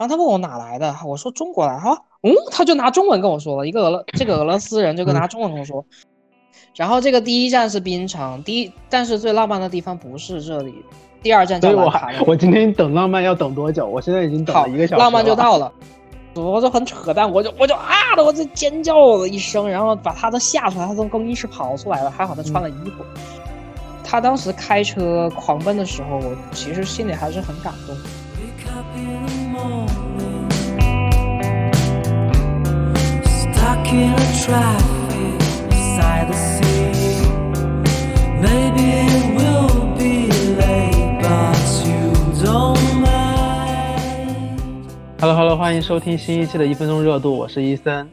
然后他问我哪来的，我说中国来，哈，嗯，他就拿中文跟我说了，一个俄罗这个俄罗斯人就跟拿中文跟我说，然后这个第一站是槟城，第一但是最浪漫的地方不是这里，第二站叫兰卡。我今天等浪漫要等多久？我现在已经等了一个小时，浪漫就 到了。我就很扯淡，我就我就啊的，我就尖叫了一声，然后把他都吓出来，他从更衣室跑出来了，还好他穿了衣服。他当时开车狂奔的时候，我其实心里还是很感动。Hello，Hello，欢迎收听新一期的一分钟热度，我是伊森。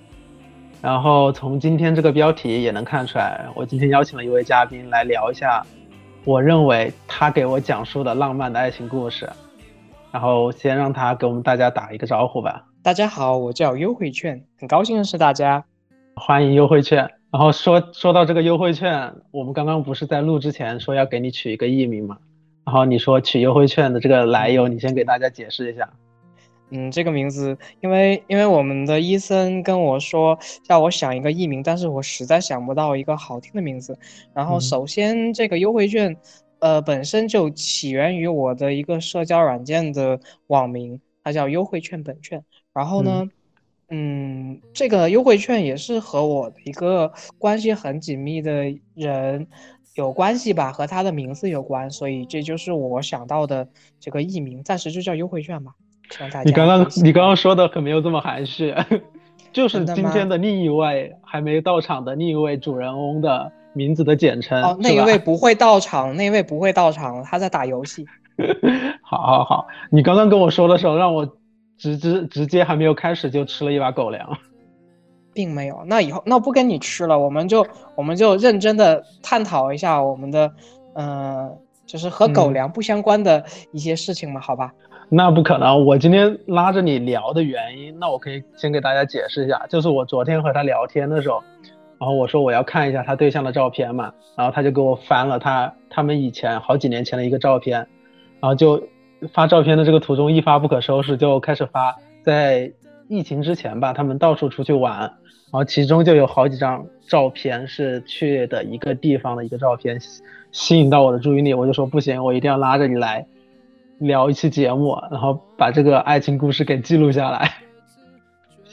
然后从今天这个标题也能看出来，我今天邀请了一位嘉宾来聊一下，我认为他给我讲述的浪漫的爱情故事。然后先让他给我们大家打一个招呼吧。大家好，我叫优惠券，很高兴认识大家。欢迎优惠券。然后说说到这个优惠券，我们刚刚不是在录之前说要给你取一个艺名吗？然后你说取优惠券的这个来由，你先给大家解释一下。嗯，这个名字，因为因为我们的医生跟我说叫我想一个艺名，但是我实在想不到一个好听的名字。然后首先这个优惠券，呃，本身就起源于我的一个社交软件的网名，它叫优惠券本券。然后呢，嗯，这个优惠券也是和我的一个关系很紧密的人有关系吧，和他的名字有关，所以这就是我想到的这个艺名，暂时就叫优惠券吧。你刚刚你刚刚说的可没有这么含蓄，就是今天的另一位还没到场的另一位主人翁的名字的简称。哦，那一位不会到场，那一位不会到场，他在打游戏。好，好，好，你刚刚跟我说的时候，让我直直直接还没有开始就吃了一把狗粮，并没有。那以后那不跟你吃了，我们就我们就认真的探讨一下我们的，嗯，就是和狗粮不相关的一些事情嘛，好吧？那不可能，我今天拉着你聊的原因，那我可以先给大家解释一下，就是我昨天和他聊天的时候，然后我说我要看一下他对象的照片嘛，然后他就给我翻了他他们以前好几年前的一个照片，然后就发照片的这个途中一发不可收拾，就开始发在疫情之前吧，他们到处出去玩，然后其中就有好几张照片是去的一个地方的一个照片，吸引到我的注意力，我就说不行，我一定要拉着你来。聊一期节目，然后把这个爱情故事给记录下来。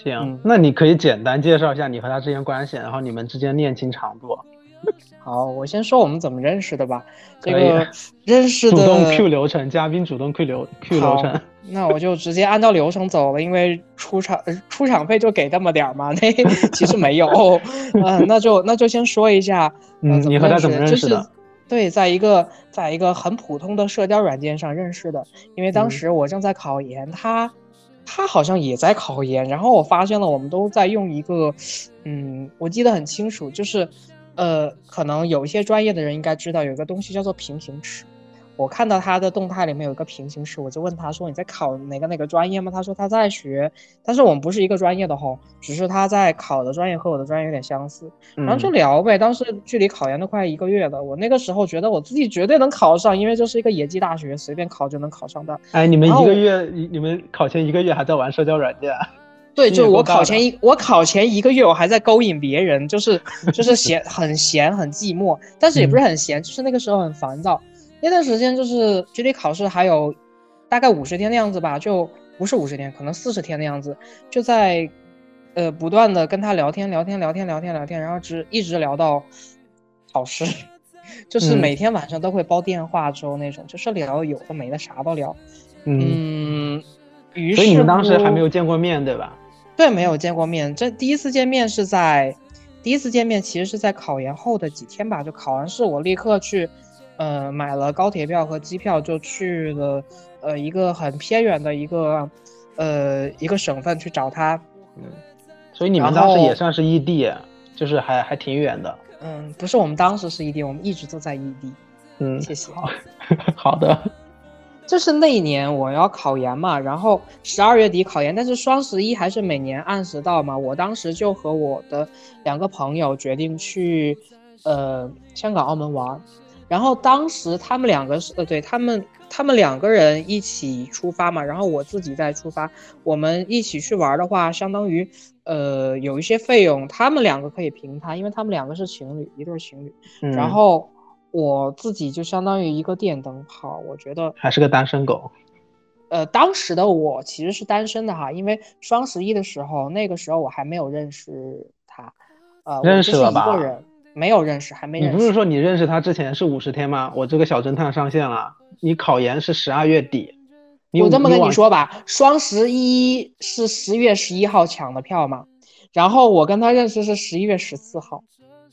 行，那你可以简单介绍一下你和他之间关系，然后你们之间恋情长度。好，我先说我们怎么认识的吧。这个 认识的主动 Q 流程，嘉宾主动 Q 流 Q 流程。那我就直接按照流程走了，因为出场出场费就给那么点儿嘛。那 其实没有。嗯，那就那就先说一下，嗯，你和他怎么认识的？对，在一个在一个很普通的社交软件上认识的，因为当时我正在考研，他他好像也在考研，然后我发现了我们都在用一个，嗯，我记得很清楚，就是，呃，可能有一些专业的人应该知道有一个东西叫做平行尺。我看到他的动态里面有一个平行时，我就问他说：“你在考哪个哪个专业吗？”他说他在学，但是我们不是一个专业的吼，只是他在考的专业和我的专业有点相似，然后就聊呗。当时距离考研都快一个月了，我那个时候觉得我自己绝对能考上，因为这是一个野鸡大学，随便考就能考上的。哎，你们一个月，你们考前一个月还在玩社交软件？对，就我考前一我考前一个月我还在勾引别人，就是就是 闲很闲很寂寞，但是也不是很闲，就是那个时候很烦躁。那段时间就是距离考试还有大概五十天的样子吧，就不是五十天，可能四十天的样子，就在呃不断的跟他聊天聊天聊天聊天聊天，然后直一直聊到考试，就是每天晚上都会煲电话粥那种，就是聊有的没的啥都聊。嗯，于是所以你们当时还没有见过面对吧？对，没有见过面。这第一次见面是在第一次见面其实是在考研后的几天吧，就考完试我立刻去。呃，买了高铁票和机票，就去了呃一个很偏远的一个呃一个省份去找他。嗯，所以你们当时也算是异地，就是还还挺远的。嗯，不是，我们当时是异地，我们一直都在异地。嗯，谢谢。好的。就是那一年我要考研嘛，然后十二月底考研，但是双十一还是每年按时到嘛。我当时就和我的两个朋友决定去呃香港、澳门玩。然后当时他们两个是呃，对他们，他们两个人一起出发嘛，然后我自己再出发，我们一起去玩的话，相当于呃有一些费用，他们两个可以平摊，因为他们两个是情侣，一对情侣，然后我自己就相当于一个电灯泡，我觉得还是个单身狗。呃，当时的我其实是单身的哈，因为双十一的时候，那个时候我还没有认识他，呃，认识了吧？没有认识，还没。你不是说你认识他之前是五十天吗？我这个小侦探上线了。你考研是十二月底，我这么跟你说吧，双十一是十月十一号抢的票嘛，然后我跟他认识是十一月十四号。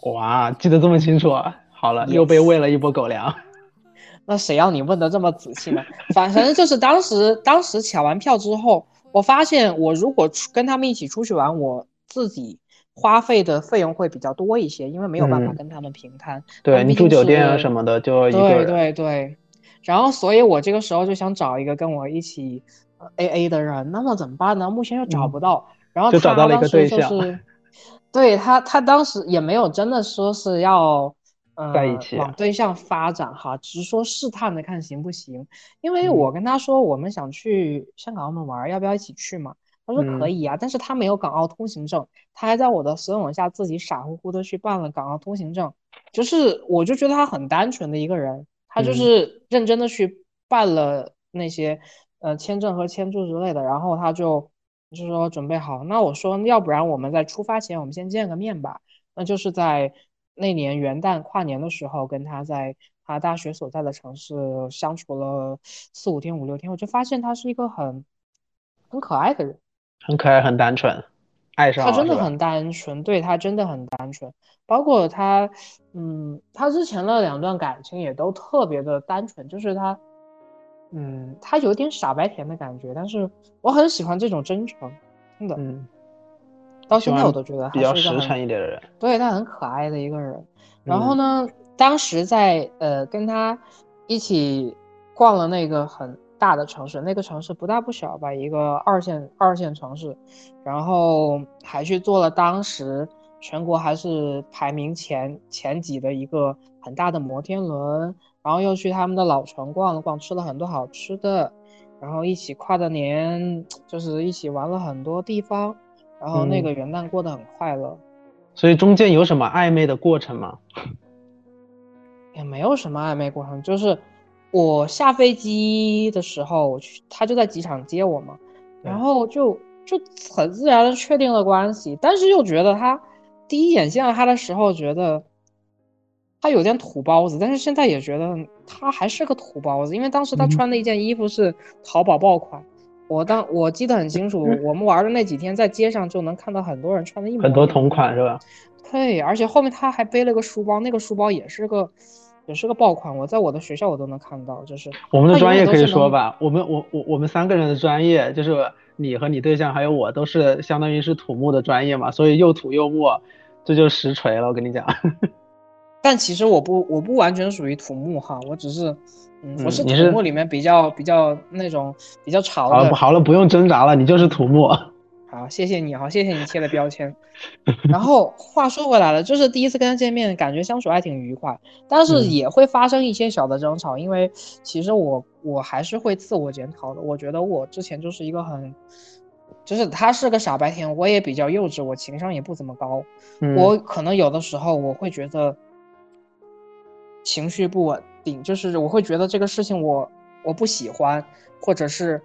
哇，记得这么清楚啊！好了，又被喂了一波狗粮。那谁让你问的这么仔细呢？反正就是当时，当时抢完票之后，我发现我如果跟他们一起出去玩，我自己花费的费用会比较多一些，因为没有办法跟他们平摊。对你住酒店啊什么的，就一个对对对。然后，所以我这个时候就想找一个跟我一起 A A 的人，那么怎么办呢？目前又找不到。然后他当时就是，对他，他当时也没有真的说是要。在一起往对象发展哈，只是说试探的看行不行。因为我跟他说我们想去香港澳门玩，要不要一起去嘛？他说可以啊，但是他没有港澳通行证，他还在我的怂恿下自己傻乎乎的去办了港澳通行证。就是我就觉得他很单纯的一个人，他就是认真的去办了那些呃签证和签注之类的，然后他就就说准备好。那我说要不然我们在出发前我们先见个面吧，那就是在。那年元旦跨年的时候，跟他在他大学所在的城市相处了四五天、五六天，我就发现他是一个很很可爱的人，很可爱、很单纯，爱上他真的很单纯，对他真的很单纯。包括他，嗯，他之前的两段感情也都特别的单纯，就是他，嗯，他有点傻白甜的感觉，但是我很喜欢这种真诚，真的，嗯。到现在我都觉得比较实诚一点的人，对他很可爱的一个人。然后呢，当时在呃跟他一起逛了那个很大的城市，那个城市不大不小吧，一个二线二线城市。然后还去做了当时全国还是排名前前几的一个很大的摩天轮，然后又去他们的老城逛了逛，吃了很多好吃的，然后一起跨的年，就是一起玩了很多地方。然后那个元旦过得很快乐，所以中间有什么暧昧的过程吗？也没有什么暧昧过程，就是我下飞机的时候，我去他就在机场接我嘛，然后就就很自然的确定了关系，但是又觉得他第一眼见到他的时候觉得他有点土包子，但是现在也觉得他还是个土包子，因为当时他穿的一件衣服是淘宝爆款。我当我记得很清楚，我们玩的那几天，在街上就能看到很多人穿的一模很多同款是吧？对，而且后面他还背了个书包，那个书包也是个也是个爆款，我在我的学校我都能看到，就是我们的专业可以说吧，我们我我我们三个人的专业，就是你和你对象还有我都是相当于是土木的专业嘛，所以又土又木，这就实锤了，我跟你讲。但其实我不我不完全属于土木哈，我只是。嗯，我是土木里面比较比较那种比较潮的。好，好了，不用挣扎了，你就是土木。好，谢谢你，好，谢谢你贴的标签。然后话说回来了，就是第一次跟他见面，感觉相处还挺愉快，但是也会发生一些小的争吵，因为其实我我还是会自我检讨的。我觉得我之前就是一个很，就是他是个傻白甜，我也比较幼稚，我情商也不怎么高，我可能有的时候我会觉得情绪不稳。定就是我会觉得这个事情我我不喜欢，或者是，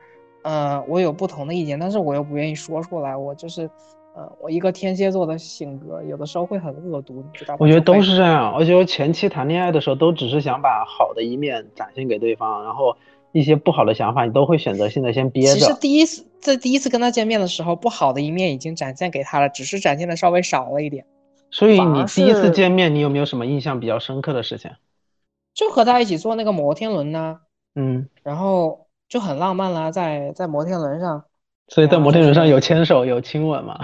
呃，我有不同的意见，但是我又不愿意说出来。我就是，呃，我一个天蝎座的性格，有的时候会很恶毒，你知道吗？我觉得都是这样。而且我前期谈恋爱的时候，都只是想把好的一面展现给对方，然后一些不好的想法，你都会选择性的先憋着。其实第一次在第一次跟他见面的时候，不好的一面已经展现给他了，只是展现的稍微少了一点。所以你第一次见面，你有没有什么印象比较深刻的事情？就和他一起坐那个摩天轮呢，嗯，然后就很浪漫啦，在在摩天轮上，所以在摩天轮上有牵手有亲吻吗？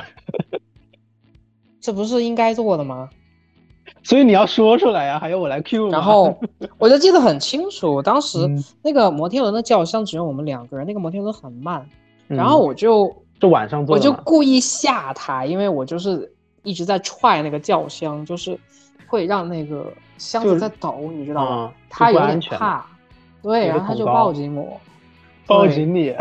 这不是应该做的吗？所以你要说出来呀，还要我来 Q 然后我就记得很清楚，当时那个摩天轮的轿厢只有我们两个人，那个摩天轮很慢，然后我就就晚上坐，我就故意吓他，因为我就是一直在踹那个轿厢，就是会让那个。箱子在抖，你知道吗？他有点怕，对，然后他就抱紧我，抱紧你，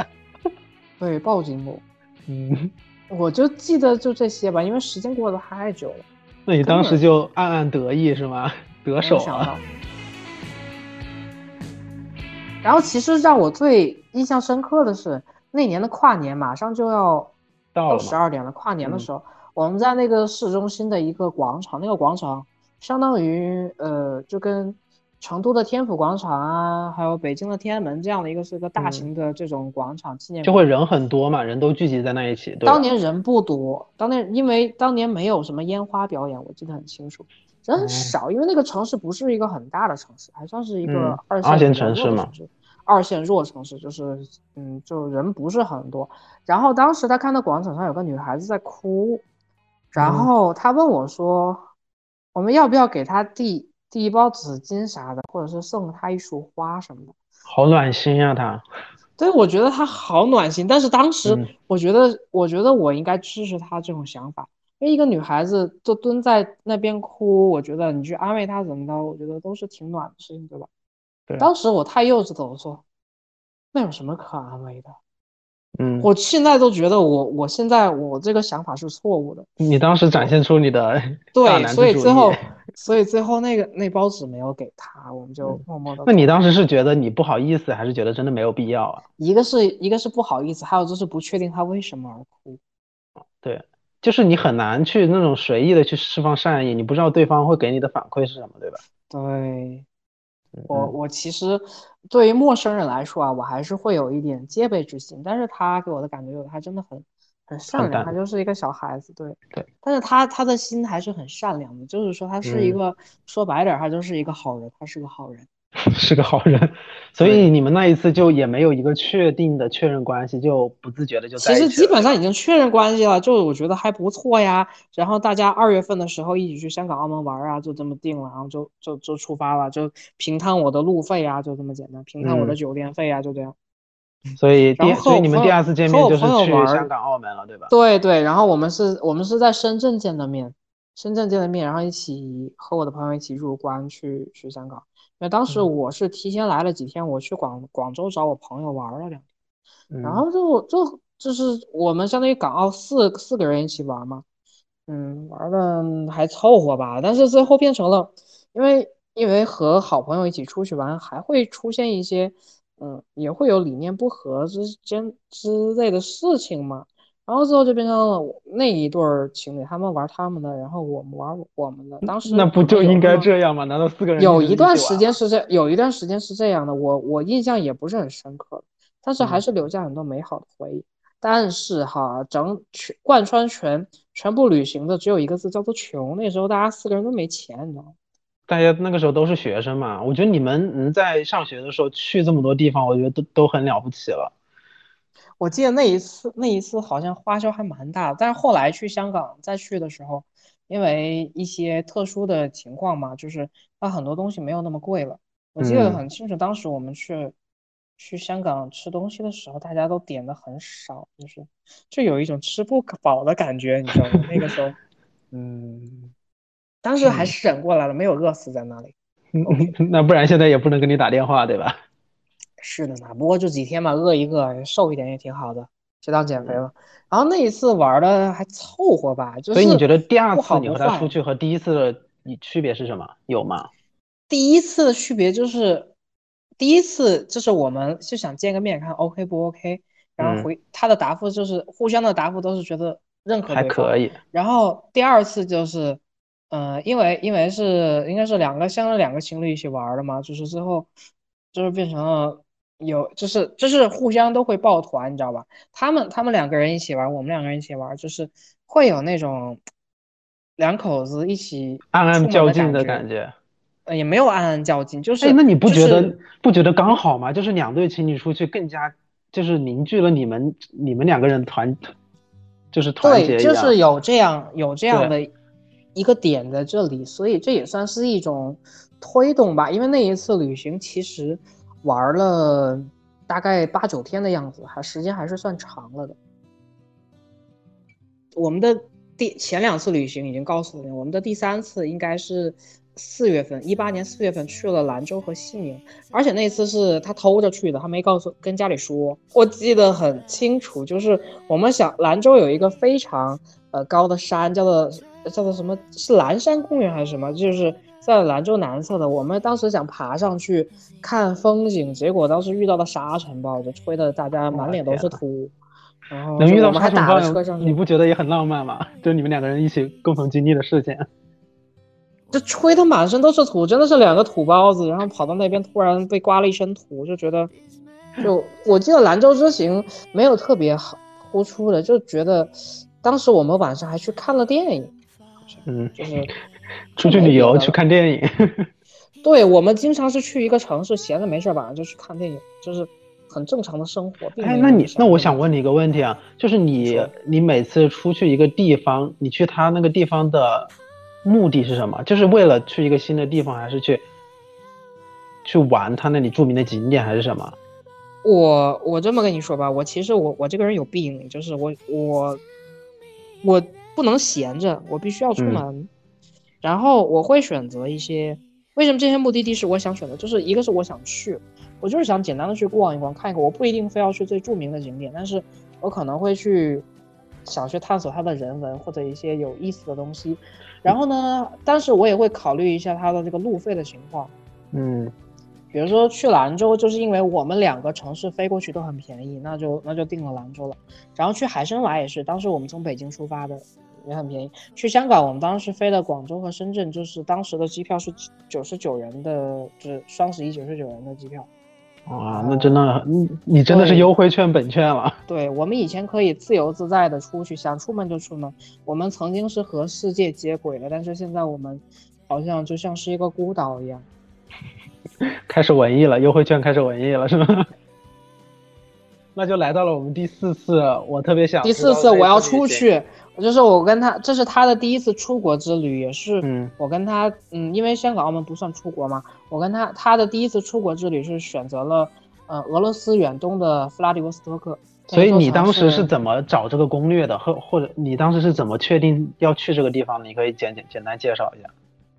对，抱紧我。嗯，我就记得就这些吧，因为时间过得太久了。那你当时就暗暗得意是吗？得手了。然后其实让我最印象深刻的是那年的跨年，马上就要到十二点了。跨年的时候，我们在那个市中心的一个广场，那个广场相当于呃，就跟成都的天府广场啊，还有北京的天安门这样的一个是一个大型的这种广场纪念。就会人很多嘛，人都聚集在那一起。当年人不多，当年因为当年没有什么烟花表演，我记得很清楚。人很少，因为那个城市不是一个很大的城市，还算是一个二线城市嘛。二线弱城市就是，嗯，就人不是很多。然后当时他看到广场上有个女孩子在哭，然后他问我说：“我们要不要给她递递一包纸巾啥的，或者是送他一束花什么的？”好暖心呀，他。对，我觉得他好暖心。但是当时我觉得，我觉得我应该支持他这种想法。因为一个女孩子就蹲在那边哭，我觉得你去安慰她怎么着，我觉得都是挺暖的事情，对吧？对。当时我太幼稚了，我说那有什么可安慰的？嗯。我现在都觉得我我现在我这个想法是错误的。你当时展现出你的 对，所以最后所以最后那个那包纸没有给他，我们就默默的。那你当时是觉得你不好意思，还是觉得真的没有必要啊？一个是一个是不好意思，还有就是不确定他为什么而哭。对。就是你很难去那种随意的去释放善意，你不知道对方会给你的反馈是什么，对吧？对，我我其实对于陌生人来说啊，我还是会有一点戒备之心。但是他给我的感觉就是他真的很很善良，他就是一个小孩子，对对。但是他他的心还是很善良的，就是说他是一个说白点，他就是一个好人，他是个好人。是个好人，所以你们那一次就也没有一个确定的确认关系，就不自觉的就其实基本上已经确认关系了，就我觉得还不错呀。然后大家二月份的时候一起去香港、澳门玩啊，就这么定了，然后就就就出发了，就平摊我的路费啊，就这么简单，平摊我的酒店费啊，就这样。所以第所以你们第二次见面就是去香港、澳门了，对吧？对对，然后我们是我们是在深圳见的面，深圳见的面，然后一起和我的朋友一起入关去去香港。因为当时我是提前来了几天，我去广广州找我朋友玩了两天，然后就就就是我们相当于港澳四四个人一起玩嘛，嗯，玩的还凑合吧，但是最后变成了，因为因为和好朋友一起出去玩，还会出现一些，嗯，也会有理念不合之间之类的事情嘛。然后最后就变成了那一对情侣，他们玩他们的，然后我们玩我们的。当时那不就应该这样吗？难道四个人有一段时间是这，有一段时间是这样的，我我印象也不是很深刻，但是还是留下很多美好的回忆。但是哈，整全贯穿全全部旅行的只有一个字，叫做穷。那时候大家四个人都没钱，你知道吗？大家那个时候都是学生嘛，我觉得你们能在上学的时候去这么多地方，我觉得都都很了不起了。我记得那一次，那一次好像花销还蛮大的。但是后来去香港再去的时候，因为一些特殊的情况嘛，就是它很多东西没有那么贵了。我记得很清楚，当时我们去去香港吃东西的时候，大家都点的很少，就是就有一种吃不饱的感觉，你知道吗？那个时候，嗯，当时还是忍过来了，没有饿死在那里。那不然现在也不能给你打电话，对吧？是的呢，不过就几天嘛，饿一个，瘦一点也挺好的，就当减肥了。然后那一次玩的还凑合吧，就是。所以你觉得第二次你和他出去和第一次的你区别是什么？有吗？第一次的区别就是，第一次就是我们就想见个面，看 OK 不 OK，然后回他的答复就是互相的答复都是觉得认可还可以。然后第二次就是，嗯，因为因为是应该是两个像两个情侣一起玩的嘛，就是最后就是变成了。有，就是就是互相都会抱团，你知道吧？他们他们两个人一起玩，我们两个人一起玩，就是会有那种两口子一起暗暗较劲的感觉。呃，也没有暗暗较劲，就是。哎，那你不觉得不觉得刚好吗？就是两对情侣出去，更加就是凝聚了你们你们两个人团，就是团结对，就是有这样有这样的一个点在这里，所以这也算是一种推动吧。因为那一次旅行其实。玩了大概八九天的样子，还时间还是算长了的。我们的第前两次旅行已经告诉你，我们的第三次应该是四月份，一八年四月份去了兰州和西宁，而且那次是他偷着去的，他没告诉跟家里说。我记得很清楚，就是我们想兰州有一个非常呃高的山，叫做叫做什么是蓝山公园还是什么，就是在兰州南侧的。我们当时想爬上去看风景，结果当时遇到了沙尘暴，就吹得大家满脸都是土。然后能遇到我们还打了车上，你不觉得也很浪漫吗？就你们两个人一起共同经历的事情。这吹的满身都是土，真的是两个土包子，然后跑到那边突然被刮了一身土，就觉得，就我记得兰州之行没有特别好突出的，就觉得当时我们晚上还去看了电影，嗯，就是 出去旅游去看电影。对，我们经常是去一个城市，闲着没事晚上就去看电影，就是很正常的生活。哎，那你那我想问你一个问题啊，就是你你每次出去一个地方，你去他那个地方的。目的是什么？就是为了去一个新的地方，还是去去玩他那里著名的景点，还是什么？我我这么跟你说吧，我其实我我这个人有病，就是我我我不能闲着，我必须要出门。然后我会选择一些，为什么这些目的地是我想选的？就是一个是我想去，我就是想简单的去逛一逛，看一看。我不一定非要去最著名的景点，但是我可能会去想去探索它的人文或者一些有意思的东西。然后呢？但是我也会考虑一下它的这个路费的情况。嗯，比如说去兰州，就是因为我们两个城市飞过去都很便宜，那就那就定了兰州了。然后去海参崴也是，当时我们从北京出发的，也很便宜。去香港，我们当时飞的广州和深圳，就是当时的机票是九十九元的，就是双十一九十九元的机票。哇，那真的，你你真的是优惠券本券了。对我们以前可以自由自在的出去，想出门就出门。我们曾经是和世界接轨的，但是现在我们好像就像是一个孤岛一样。开始文艺了，优惠券开始文艺了，是吗？那就来到了我们第四次，我特别想第四次我要出去。就是我跟他，这是他的第一次出国之旅，也是我跟他，嗯，因为香港澳门不算出国嘛，我跟他他的第一次出国之旅是选择了，呃，俄罗斯远东的弗拉迪沃斯托克。所以你当时是怎么找这个攻略的？或或者你当时是怎么确定要去这个地方？你可以简简简单介绍一下。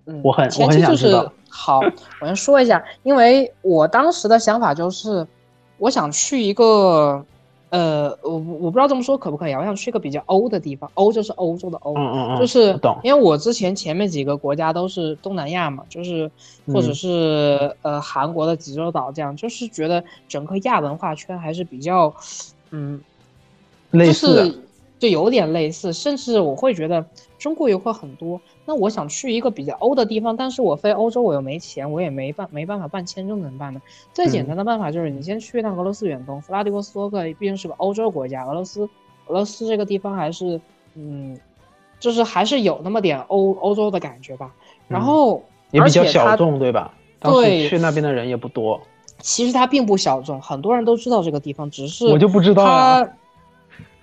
嗯，我很我很想知道。好，我先说一下，因为我当时的想法就是，我想去一个。呃，我我不知道这么说可不可以啊？我想去一个比较欧的地方，欧就是欧洲的欧，嗯嗯嗯，就是因为我之前前面几个国家都是东南亚嘛，就是或者是呃韩国的济州岛这样，就是觉得整个亚文化圈还是比较，嗯，类似，就有点类似，甚至我会觉得中国游客很多。那我想去一个比较欧的地方，但是我飞欧洲我又没钱，我也没办没办法办签证，怎么办呢？最简单的办法就是你先去一趟俄罗斯远东，弗拉迪沃斯托克毕竟是个欧洲国家，俄罗斯俄罗斯这个地方还是嗯，就是还是有那么点欧欧洲的感觉吧。然后也比较小众，对吧？对，去那边的人也不多。其实它并不小众，很多人都知道这个地方，只是我就不知道他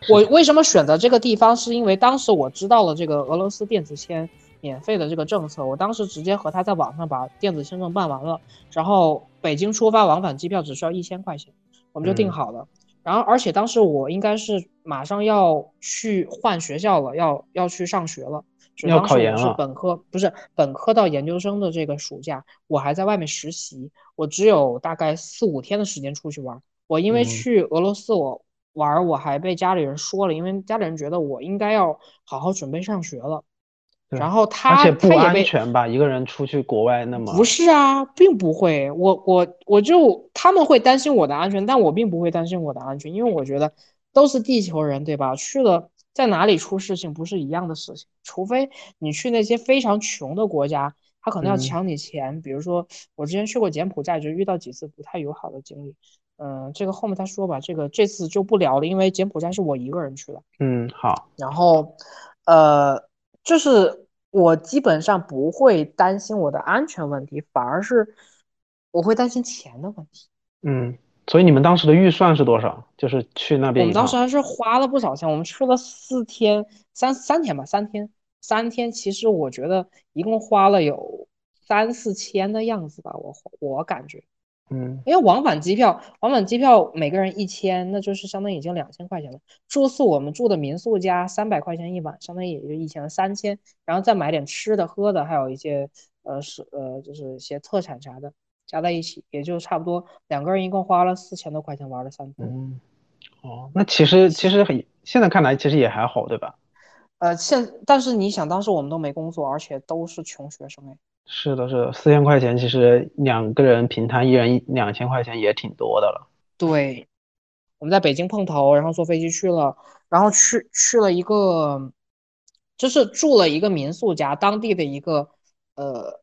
我为什么选择这个地方？是因为当时我知道了这个俄罗斯电子签。免费的这个政策，我当时直接和他在网上把电子签证办完了，然后北京出发往返机票只需要一千块钱，我们就订好了。然后而且当时我应该是马上要去换学校了，要要去上学了，要考研了。是本科不是本科到研究生的这个暑假，我还在外面实习，我只有大概四五天的时间出去玩。我因为去俄罗斯我玩，我还被家里人说了，因为家里人觉得我应该要好好准备上学了。然后他而且不安全吧？一个人出去国外那么不是啊，并不会。我我我就他们会担心我的安全，但我并不会担心我的安全，因为我觉得都是地球人，对吧？去了在哪里出事情不是一样的事情，除非你去那些非常穷的国家，他可能要抢你钱。比如说我之前去过柬埔寨，就遇到几次不太友好的经历。嗯，这个后面再说吧。这个这次就不聊了，因为柬埔寨是我一个人去的。嗯，好。然后，呃。就是我基本上不会担心我的安全问题，反而是我会担心钱的问题。嗯，所以你们当时的预算是多少？就是去那边，我们当时还是花了不少钱。我们去了四天，三三天吧，三天，三天。其实我觉得一共花了有三四千的样子吧，我我感觉。嗯，因为往返机票，往返机票每个人一千，那就是相当于已经两千块钱了。住宿我们住的民宿加三百块钱一晚，相当于也就一千三千，然后再买点吃的喝的，还有一些呃是呃就是一些特产啥的加在一起，也就差不多两个人一共花了四千多块钱玩了三天。嗯，哦，那其实其实很现在看来其实也还好，对吧？呃，现但是你想，当时我们都没工作，而且都是穷学生哎。是的，是的，四千块钱其实两个人平摊，一人一两千块钱也挺多的了。对，我们在北京碰头，然后坐飞机去了，然后去去了一个，就是住了一个民宿家，当地的一个呃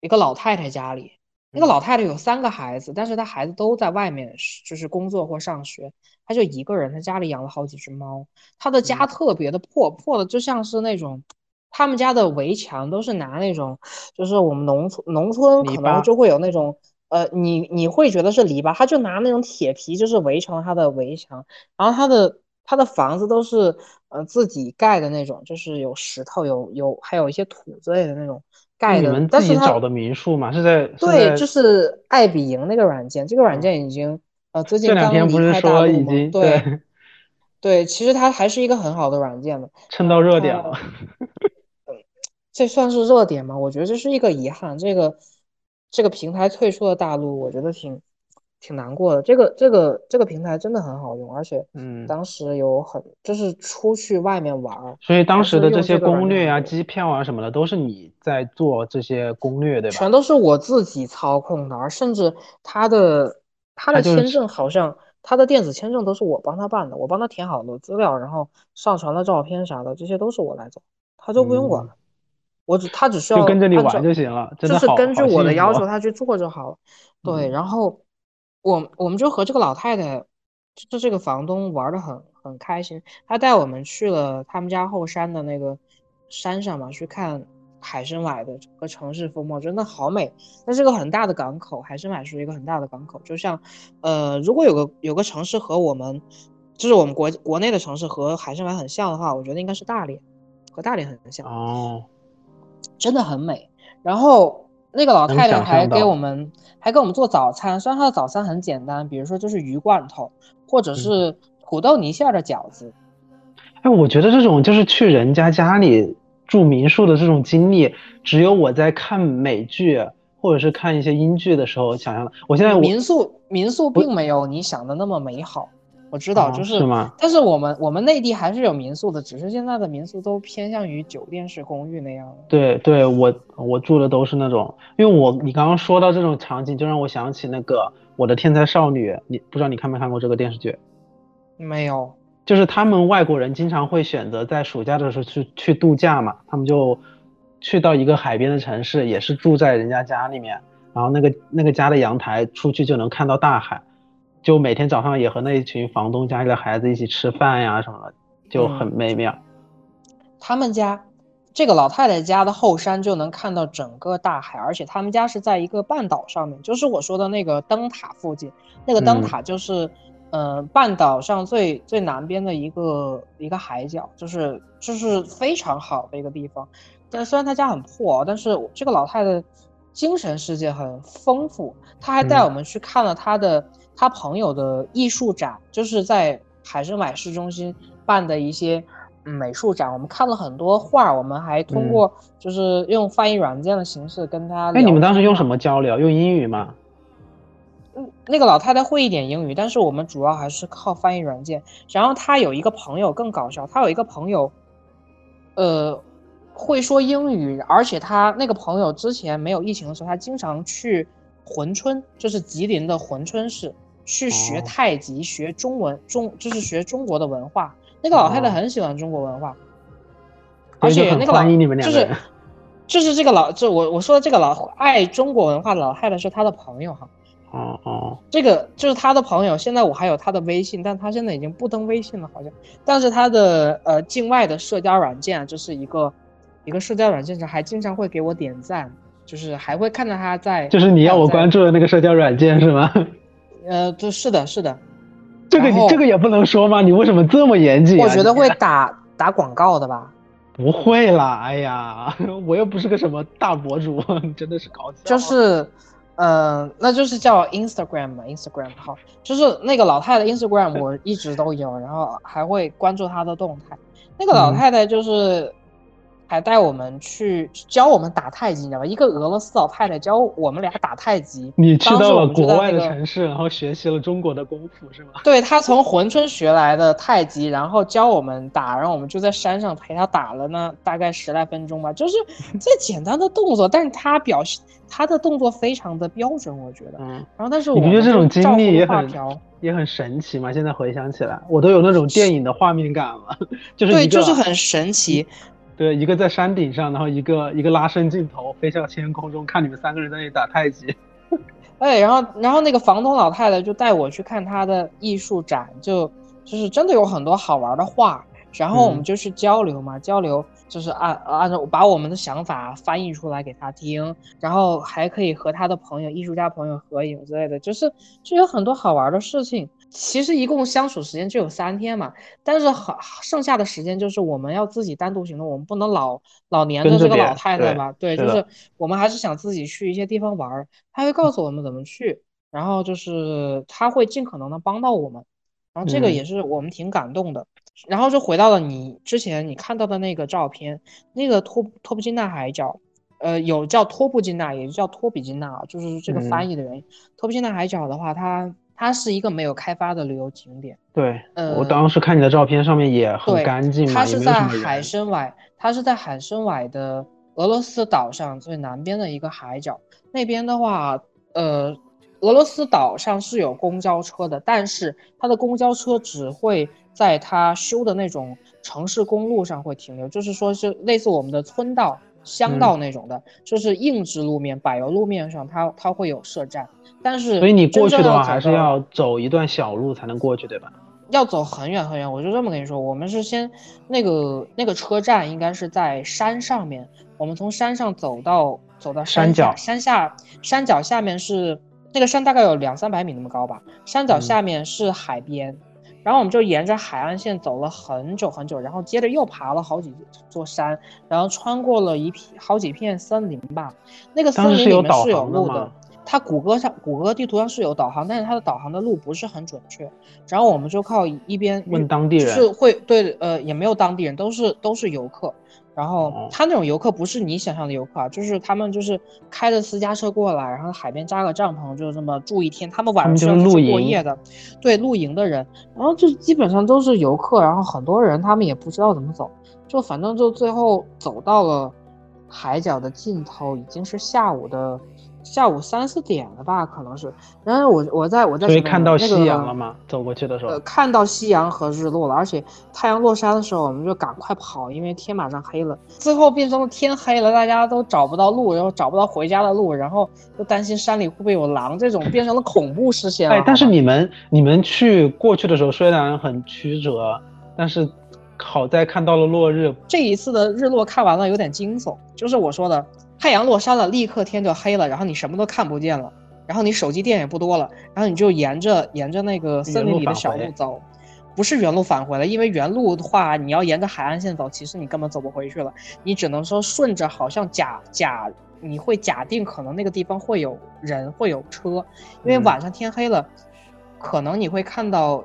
一个老太太家里。那个老太太有三个孩子，但是她孩子都在外面，就是工作或上学，她就一个人，他家里养了好几只猫，他的家特别的破，破的就像是那种，他们家的围墙都是拿那种，就是我们农村农村可能就会有那种，呃，你你会觉得是篱笆，他就拿那种铁皮就是围成了他的围墙，然后他的他的房子都是呃自己盖的那种，就是有石头有有还有一些土之类的那种。盖的，你们自己找的民宿嘛？是在对，就是爱彼迎那个软件，这个软件已经呃最近刚离开大陆吗？对对，其实它还是一个很好的软件的，蹭到热点了。这算是热点吗？我觉得这是一个遗憾，这个这个平台退出了大陆，我觉得挺。挺难过的，这个这个这个平台真的很好用，而且嗯，当时有很就是出去外面玩，所以当时的这些攻略啊、机票啊什么的都是你在做这些攻略，对吧？全都是我自己操控的，而甚至它的他的签证好像他的电子签证都是我帮他办的，我帮他填好了资料，然后上传了照片啥的，这些都是我来做，他就不用管了，我只他只需要跟着你玩就行了，就是根据我的要求他去做就好了，对，然后。我我们就和这个老太太，就这个房东玩的很很开心。他带我们去了他们家后山的那个山上嘛，去看海参崴的整个城市风貌，真的好美。那是个很大的港口，海参崴是一个很大的港口。就像，呃，如果有个有个城市和我们，就是我们国国内的城市和海参崴很像的话，我觉得应该是大连，和大连很像哦，真的很美。然后。那个老太太还给我们，还给我们做早餐。虽然她的早餐很简单，比如说就是鱼罐头，或者是土豆泥馅的饺子。哎，我觉得这种就是去人家家里住民宿的这种经历，只有我在看美剧或者是看一些英剧的时候想象的。我现在民宿民宿并没有你想的那么美好。我知道，就是，是吗？但是我们我们内地还是有民宿的，只是现在的民宿都偏向于酒店式公寓那样。对对，我我住的都是那种，因为我你刚刚说到这种场景，就让我想起那个《我的天才少女》，你不知道你看没看过这个电视剧？没有，就是他们外国人经常会选择在暑假的时候去去度假嘛，他们就去到一个海边的城市，也是住在人家家里面，然后那个那个家的阳台出去就能看到大海。就每天早上也和那一群房东家里的孩子一起吃饭呀什么的，就很美妙。他们家这个老太太家的后山就能看到整个大海，而且他们家是在一个半岛上面，就是我说的那个灯塔附近。那个灯塔就是，呃，半岛上最最南边的一个一个海角，就是就是非常好的一个地方。但虽然他家很破，但是这个老太太精神世界很丰富。他还带我们去看了他的。他朋友的艺术展，就是在海参崴市中心办的一些美术展，我们看了很多画，我们还通过就是用翻译软件的形式跟他。哎，你们当时用什么交流？用英语吗？嗯，那个老太太会一点英语，但是我们主要还是靠翻译软件。然后她有一个朋友更搞笑，她有一个朋友，呃，会说英语，而且她那个朋友之前没有疫情的时候，她经常去珲春，就是吉林的珲春市。去学太极，学中文，中就是学中国的文化。那个老太太很喜欢中国文化，而且那个老就是 就是这个老就我我说的这个老爱中国文化的老太太是他的朋友哈。哦哦，这个就是他的朋友。现在我还有他的微信，但他现在已经不登微信了，好像。但是他的呃境外的社交软件，就是一个一个社交软件上还经常会给我点赞，就是还会看到他在。就是你要我关注的那个社交软件是吗？呃，就是的，是的，这个你这个也不能说吗？你为什么这么严谨？我觉得会打打广告的吧？不会啦，哎呀，我又不是个什么大博主，真的是搞笑。就是，呃，那就是叫 Instagram 嘛，Instagram 好，就是那个老太太 Instagram 我一直都有，然后还会关注她的动态。那个老太太就是，还带我们去教我们打太极，你知道吧？一个俄罗斯老太太教我们俩打太极。你去到了国外的城市，然后学习了中国的功夫，是吗？对他从珲春学来的太极，然后教我们打，然后我们就在山上陪他打了呢，大概十来分钟吧，就是 最简单的动作，但是他表现他的动作非常的标准，我觉得。嗯。然后，但是我你觉得这种经历也很也很神奇嘛？现在回想起来，我都有那种电影的画面感了，就是对，就是很神奇。对，一个在山顶上，然后一个一个拉伸镜头飞向天空中，看你们三个人在那里打太极。哎，然后然后那个房东老太太就带我去看她的艺术展，就就是真的有很多好玩的画，然后我们就去交流嘛，交流就是按按照把我们的想法翻译出来给他听，然后还可以和他的朋友艺术家朋友合影之类的，就是就有很多好玩的事情。其实一共相处时间就有三天嘛，但是好剩下的时间就是我们要自己单独行动，我们不能老老黏着这个老太太吧？对，就是我们还是想自己去一些地方玩儿，他会告诉我们怎么去，然后就是他会尽可能的帮到我们，然后这个也是我们挺感动的。然后就回到了你之前你看到的那个照片，那个托托布金纳海角，呃，有叫托布金纳，也叫托比金纳，就是这个翻译的原因。托布金纳海角的话，它。它是一个没有开发的旅游景点。对，呃，我当时看你的照片，上面也很干净嘛，它是在海参崴，它是在海参崴的俄罗斯岛上最南边的一个海角。那边的话，呃，俄罗斯岛上是有公交车的，但是它的公交车只会在它修的那种城市公路上会停留，就是说是类似我们的村道、乡道那种的，就是硬质路面、柏油路面上，它它会有设站。但是，所以你过去的话还是要走一段小路才能过去，对吧？要走很远很远，我就这么跟你说。我们是先那个那个车站应该是在山上面，我们从山上走到走到山脚，山下山脚下面是那个山大概有两三百米那么高吧，山脚下面是海边，然后我们就沿着海岸线走了很久很久，然后接着又爬了好几座山，然后穿过了一片好几片森林吧，那个森林里面是有路的。它谷歌上谷歌地图上是有导航，但是它的导航的路不是很准确。然后我们就靠一边问当地人，是会对呃也没有当地人，都是都是游客。然后他那种游客不是你想象的游客啊，就是他们就是开着私家车过来，然后海边扎个帐篷，就这么住一天。他们晚上是露过夜的，对露营的人。然后就基本上都是游客，然后很多人他们也不知道怎么走，就反正就最后走到了海角的尽头，已经是下午的。下午三四点了吧，可能是。然后我我在我在所以看到夕阳了吗？走过去的时候，呃，看到夕阳和日落了，而且太阳落山的时候，我们就赶快跑，因为天马上黑了。最后变成了天黑了，大家都找不到路，然后找不到回家的路，然后又担心山里会不会有狼，这种变成了恐怖事件。哎，但是你们你们去过去的时候虽然很曲折，但是好在看到了落日。这一次的日落看完了有点惊悚，就是我说的。太阳落山了，立刻天就黑了，然后你什么都看不见了，然后你手机电也不多了，然后你就沿着沿着那个森林里的小路走，不是原路返回了，因为原路的话你要沿着海岸线走，其实你根本走不回去了，你只能说顺着，好像假假你会假定可能那个地方会有人会有车，因为晚上天黑了，可能你会看到。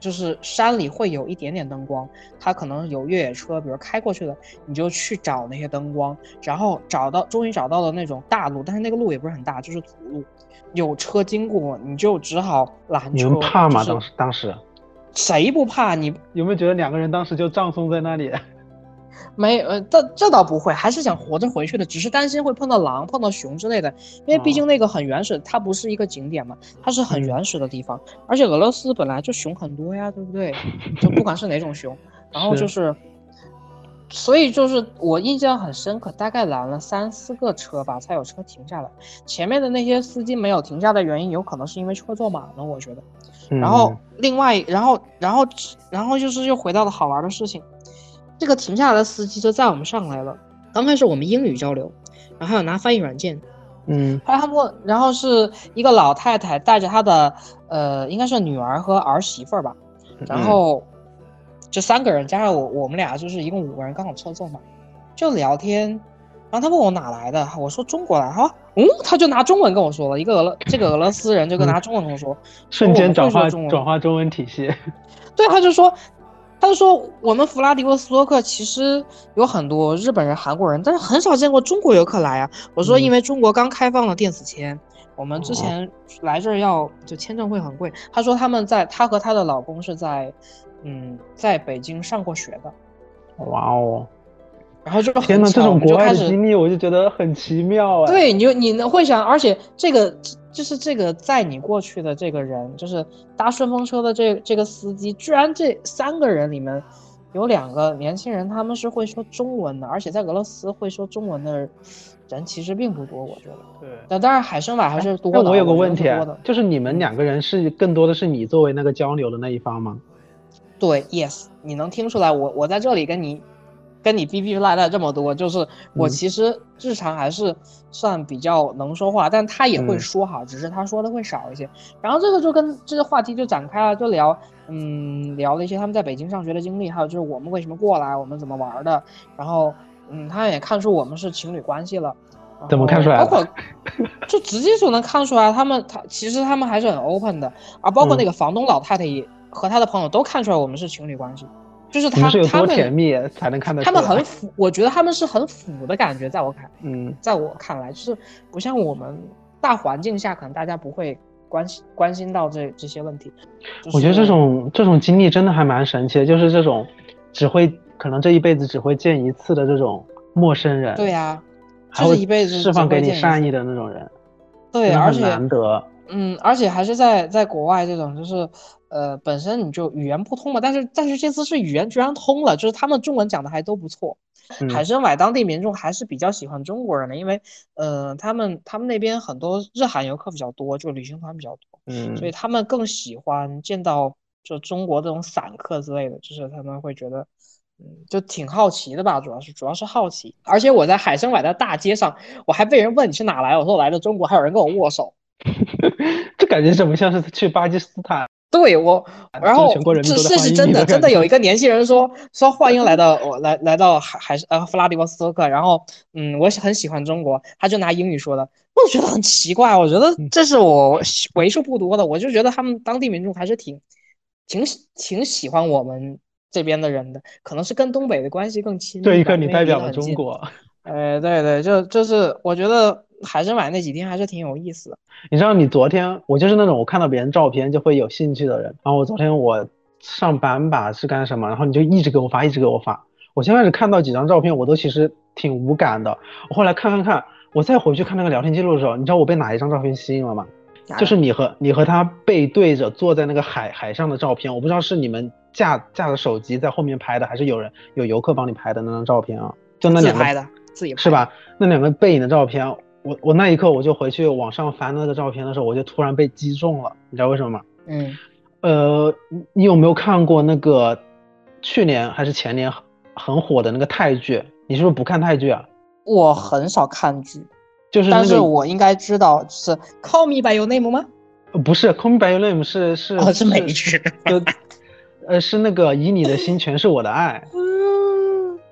就是山里会有一点点灯光，它可能有越野车，比如开过去的，你就去找那些灯光，然后找到，终于找到了那种大路，但是那个路也不是很大，就是土路，有车经过，你就只好拦车。你们怕吗？当时当时，谁不怕？你有没有觉得两个人当时就葬送在那里？没，呃，这这倒不会，还是想活着回去的，只是担心会碰到狼、碰到熊之类的，因为毕竟那个很原始，它不是一个景点嘛，它是很原始的地方，而且俄罗斯本来就熊很多呀，对不对？就不管是哪种熊，然后就是，所以就是我印象很深刻，大概拦了三四个车吧，才有车停下来。前面的那些司机没有停下的原因，有可能是因为车坐满了，我觉得。然后另外，然后然后然后就是又回到了好玩的事情。这个停下来的司机就载我们上来了。刚开始我们英语交流，然后还有拿翻译软件。嗯，后来他们，然后是一个老太太带着她的呃，应该是女儿和儿媳妇儿吧。然后这三个人加上我，我们俩就是一共五个人，刚好凑凑嘛，就聊天。然后他问我哪来的，我说中国来。哈，嗯，他就拿中文跟我说了一个俄罗这个俄罗斯人就跟拿中文跟我说，瞬间转化转化中文体系。对，他就说。他就说我们弗拉迪沃斯托克其实有很多日本人、韩国人，但是很少见过中国游客来啊。我说因为中国刚开放了电子签，我们之前来这儿要就签证会很贵。他说他们在他和他的老公是在嗯在北京上过学的。哇哦。然后就天呐，这种国外的经历我就觉得很奇妙啊！对，你就你能会想，而且这个就是这个载你过去的这个人，就是搭顺风车的这这个司机，居然这三个人里面有两个年轻人，他们是会说中文的，而且在俄罗斯会说中文的人其实并不多，我觉得。对。但当然，海参崴还是多的。我有个问题，就是你们两个人是更多的是你作为那个交流的那一方吗？对，yes，你能听出来，我我在这里跟你。跟你逼逼赖赖这么多，就是我其实日常还是算比较能说话，但他也会说哈，只是他说的会少一些。然后这个就跟这个话题就展开了，就聊，嗯，聊了一些他们在北京上学的经历，还有就是我们为什么过来，我们怎么玩的。然后，嗯，他也看出我们是情侣关系了。怎么看出来？包括 就直接就能看出来，他们他其实他们还是很 open 的，啊，包括那个房东老太太也和他的朋友都看出来我们是情侣关系。就是他是有多甜蜜才能看得出他们很腐，我觉得他们是很腐的感觉，在我看，嗯，在我看来，就是不像我们大环境下，可能大家不会关心关心到这这些问题。我觉得这种这种经历真的还蛮神奇的，就是这种只会可能这一辈子只会见一次的这种陌生人，对呀，就是一辈子释放给你善意的那种人，对，而且难得，嗯，而且还是在在国外这种就是。呃，本身你就语言不通嘛，但是但是这次是语言居然通了，就是他们中文讲的还都不错。海参崴当地民众还是比较喜欢中国人的，因为呃，他们他们那边很多日韩游客比较多，就旅行团比较多，嗯，所以他们更喜欢见到就中国这种散客之类的，就是他们会觉得，嗯，就挺好奇的吧，主要是主要是好奇。而且我在海参崴的大街上，我还被人问你是哪来，我说我来的中国，还有人跟我握手，这感觉怎么像是去巴基斯坦？对我，然后这这是真的，真的有一个 年轻人说说欢迎来到我来来到海海呃弗拉迪沃斯托克，然后嗯，我很喜欢中国，他就拿英语说的，我觉得很奇怪，我觉得这是我为数不多的，我就觉得他们当地民众还是挺挺挺喜欢我们这边的人的，可能是跟东北的关系更亲。这一刻你代表了中国。呃，对对，就就是我觉得。海参崴那几天还是挺有意思的。你知道，你昨天我就是那种我看到别人照片就会有兴趣的人。然后我昨天我上班吧是干什么？然后你就一直给我发，一直给我发。我先开始看到几张照片，我都其实挺无感的。我后来看看看，我再回去看那个聊天记录的时候，你知道我被哪一张照片吸引了吗？就是你和你和他背对着坐在那个海海上的照片。我不知道是你们架架着手机在后面拍的，还是有人有游客帮你拍的那张照片啊？就那两个拍的，自己是吧？那两个背影的照片。我我那一刻我就回去网上翻那个照片的时候，我就突然被击中了，你知道为什么吗？嗯，呃，你有没有看过那个去年还是前年很火的那个泰剧？你是不是不看泰剧啊？我很少看剧，就是但是我应该知道是《Call Me by Your Name》吗？不是，《Call Me by Your Name》是是是美剧，呃，是那个以你的心全是我的爱。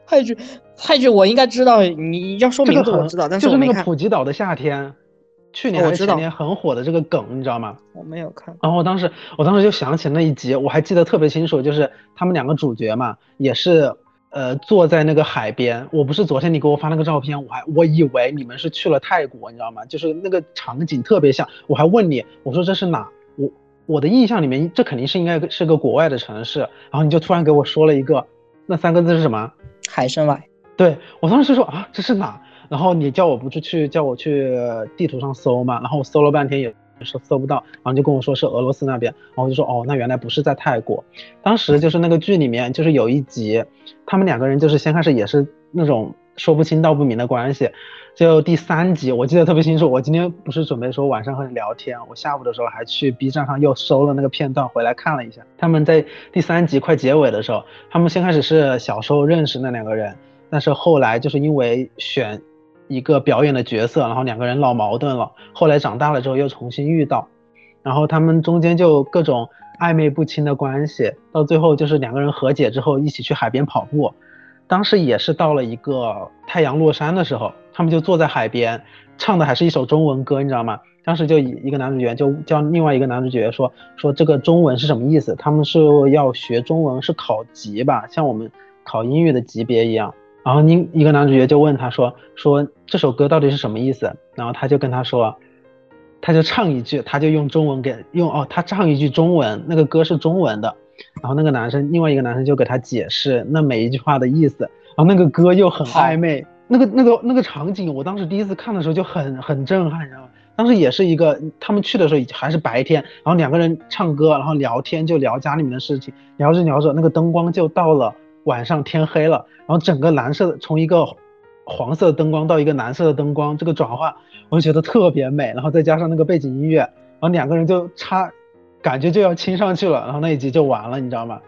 泰剧，泰剧我应该知道，你要说名字我知道，但是就是那个普吉岛的夏天，去年还是前年很火的这个梗，你知道吗？我没有看。然后我当时，我当时就想起那一集，我还记得特别清楚，就是他们两个主角嘛，也是呃坐在那个海边。我不是昨天你给我发那个照片，我还我以为你们是去了泰国，你知道吗？就是那个场景特别像，我还问你，我说这是哪？我我的印象里面这肯定是应该是个国外的城市，然后你就突然给我说了一个，那三个字是什么？海参崴，对我当时说啊，这是哪？然后你叫我不是去叫我去地图上搜嘛，然后我搜了半天也是搜不到，然后就跟我说是俄罗斯那边，然后我就说哦，那原来不是在泰国。当时就是那个剧里面就是有一集，他们两个人就是先开始也是那种说不清道不明的关系。就第三集，我记得特别清楚。我今天不是准备说晚上和你聊天，我下午的时候还去 B 站上又搜了那个片段回来看了一下。他们在第三集快结尾的时候，他们先开始是小时候认识那两个人，但是后来就是因为选一个表演的角色，然后两个人闹矛盾了。后来长大了之后又重新遇到，然后他们中间就各种暧昧不清的关系，到最后就是两个人和解之后一起去海边跑步。当时也是到了一个太阳落山的时候。他们就坐在海边，唱的还是一首中文歌，你知道吗？当时就一一个男主角就叫另外一个男主角说说这个中文是什么意思？他们是要学中文是考级吧，像我们考英语的级别一样。然后另一个男主角就问他说说这首歌到底是什么意思？然后他就跟他说，他就唱一句，他就用中文给用哦，他唱一句中文，那个歌是中文的。然后那个男生另外一个男生就给他解释那每一句话的意思。然后那个歌又很暧昧，那个那个那个场景，我当时第一次看的时候就很很震撼，你知道吗？当时也是一个他们去的时候还是白天，然后两个人唱歌，然后聊天就聊家里面的事情，聊着聊着那个灯光就到了晚上天黑了，然后整个蓝色的从一个黄色的灯光到一个蓝色的灯光，这个转换我就觉得特别美，然后再加上那个背景音乐，然后两个人就差感觉就要亲上去了，然后那一集就完了，你知道吗？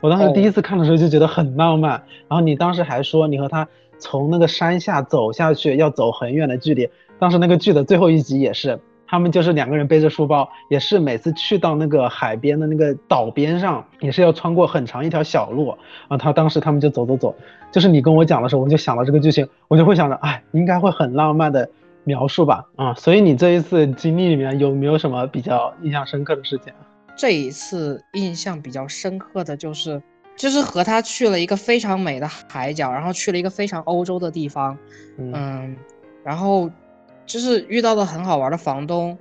我当时第一次看的时候就觉得很浪漫，然后你当时还说你和他从那个山下走下去要走很远的距离，当时那个剧的最后一集也是，他们就是两个人背着书包，也是每次去到那个海边的那个岛边上，也是要穿过很长一条小路，然后他当时他们就走走走，就是你跟我讲的时候，我就想到这个剧情，我就会想着，哎，应该会很浪漫的描述吧，啊，所以你这一次经历里面有没有什么比较印象深刻的事情？这一次印象比较深刻的就是，就是和他去了一个非常美的海角，然后去了一个非常欧洲的地方，嗯，然后就是遇到了很好玩的房东，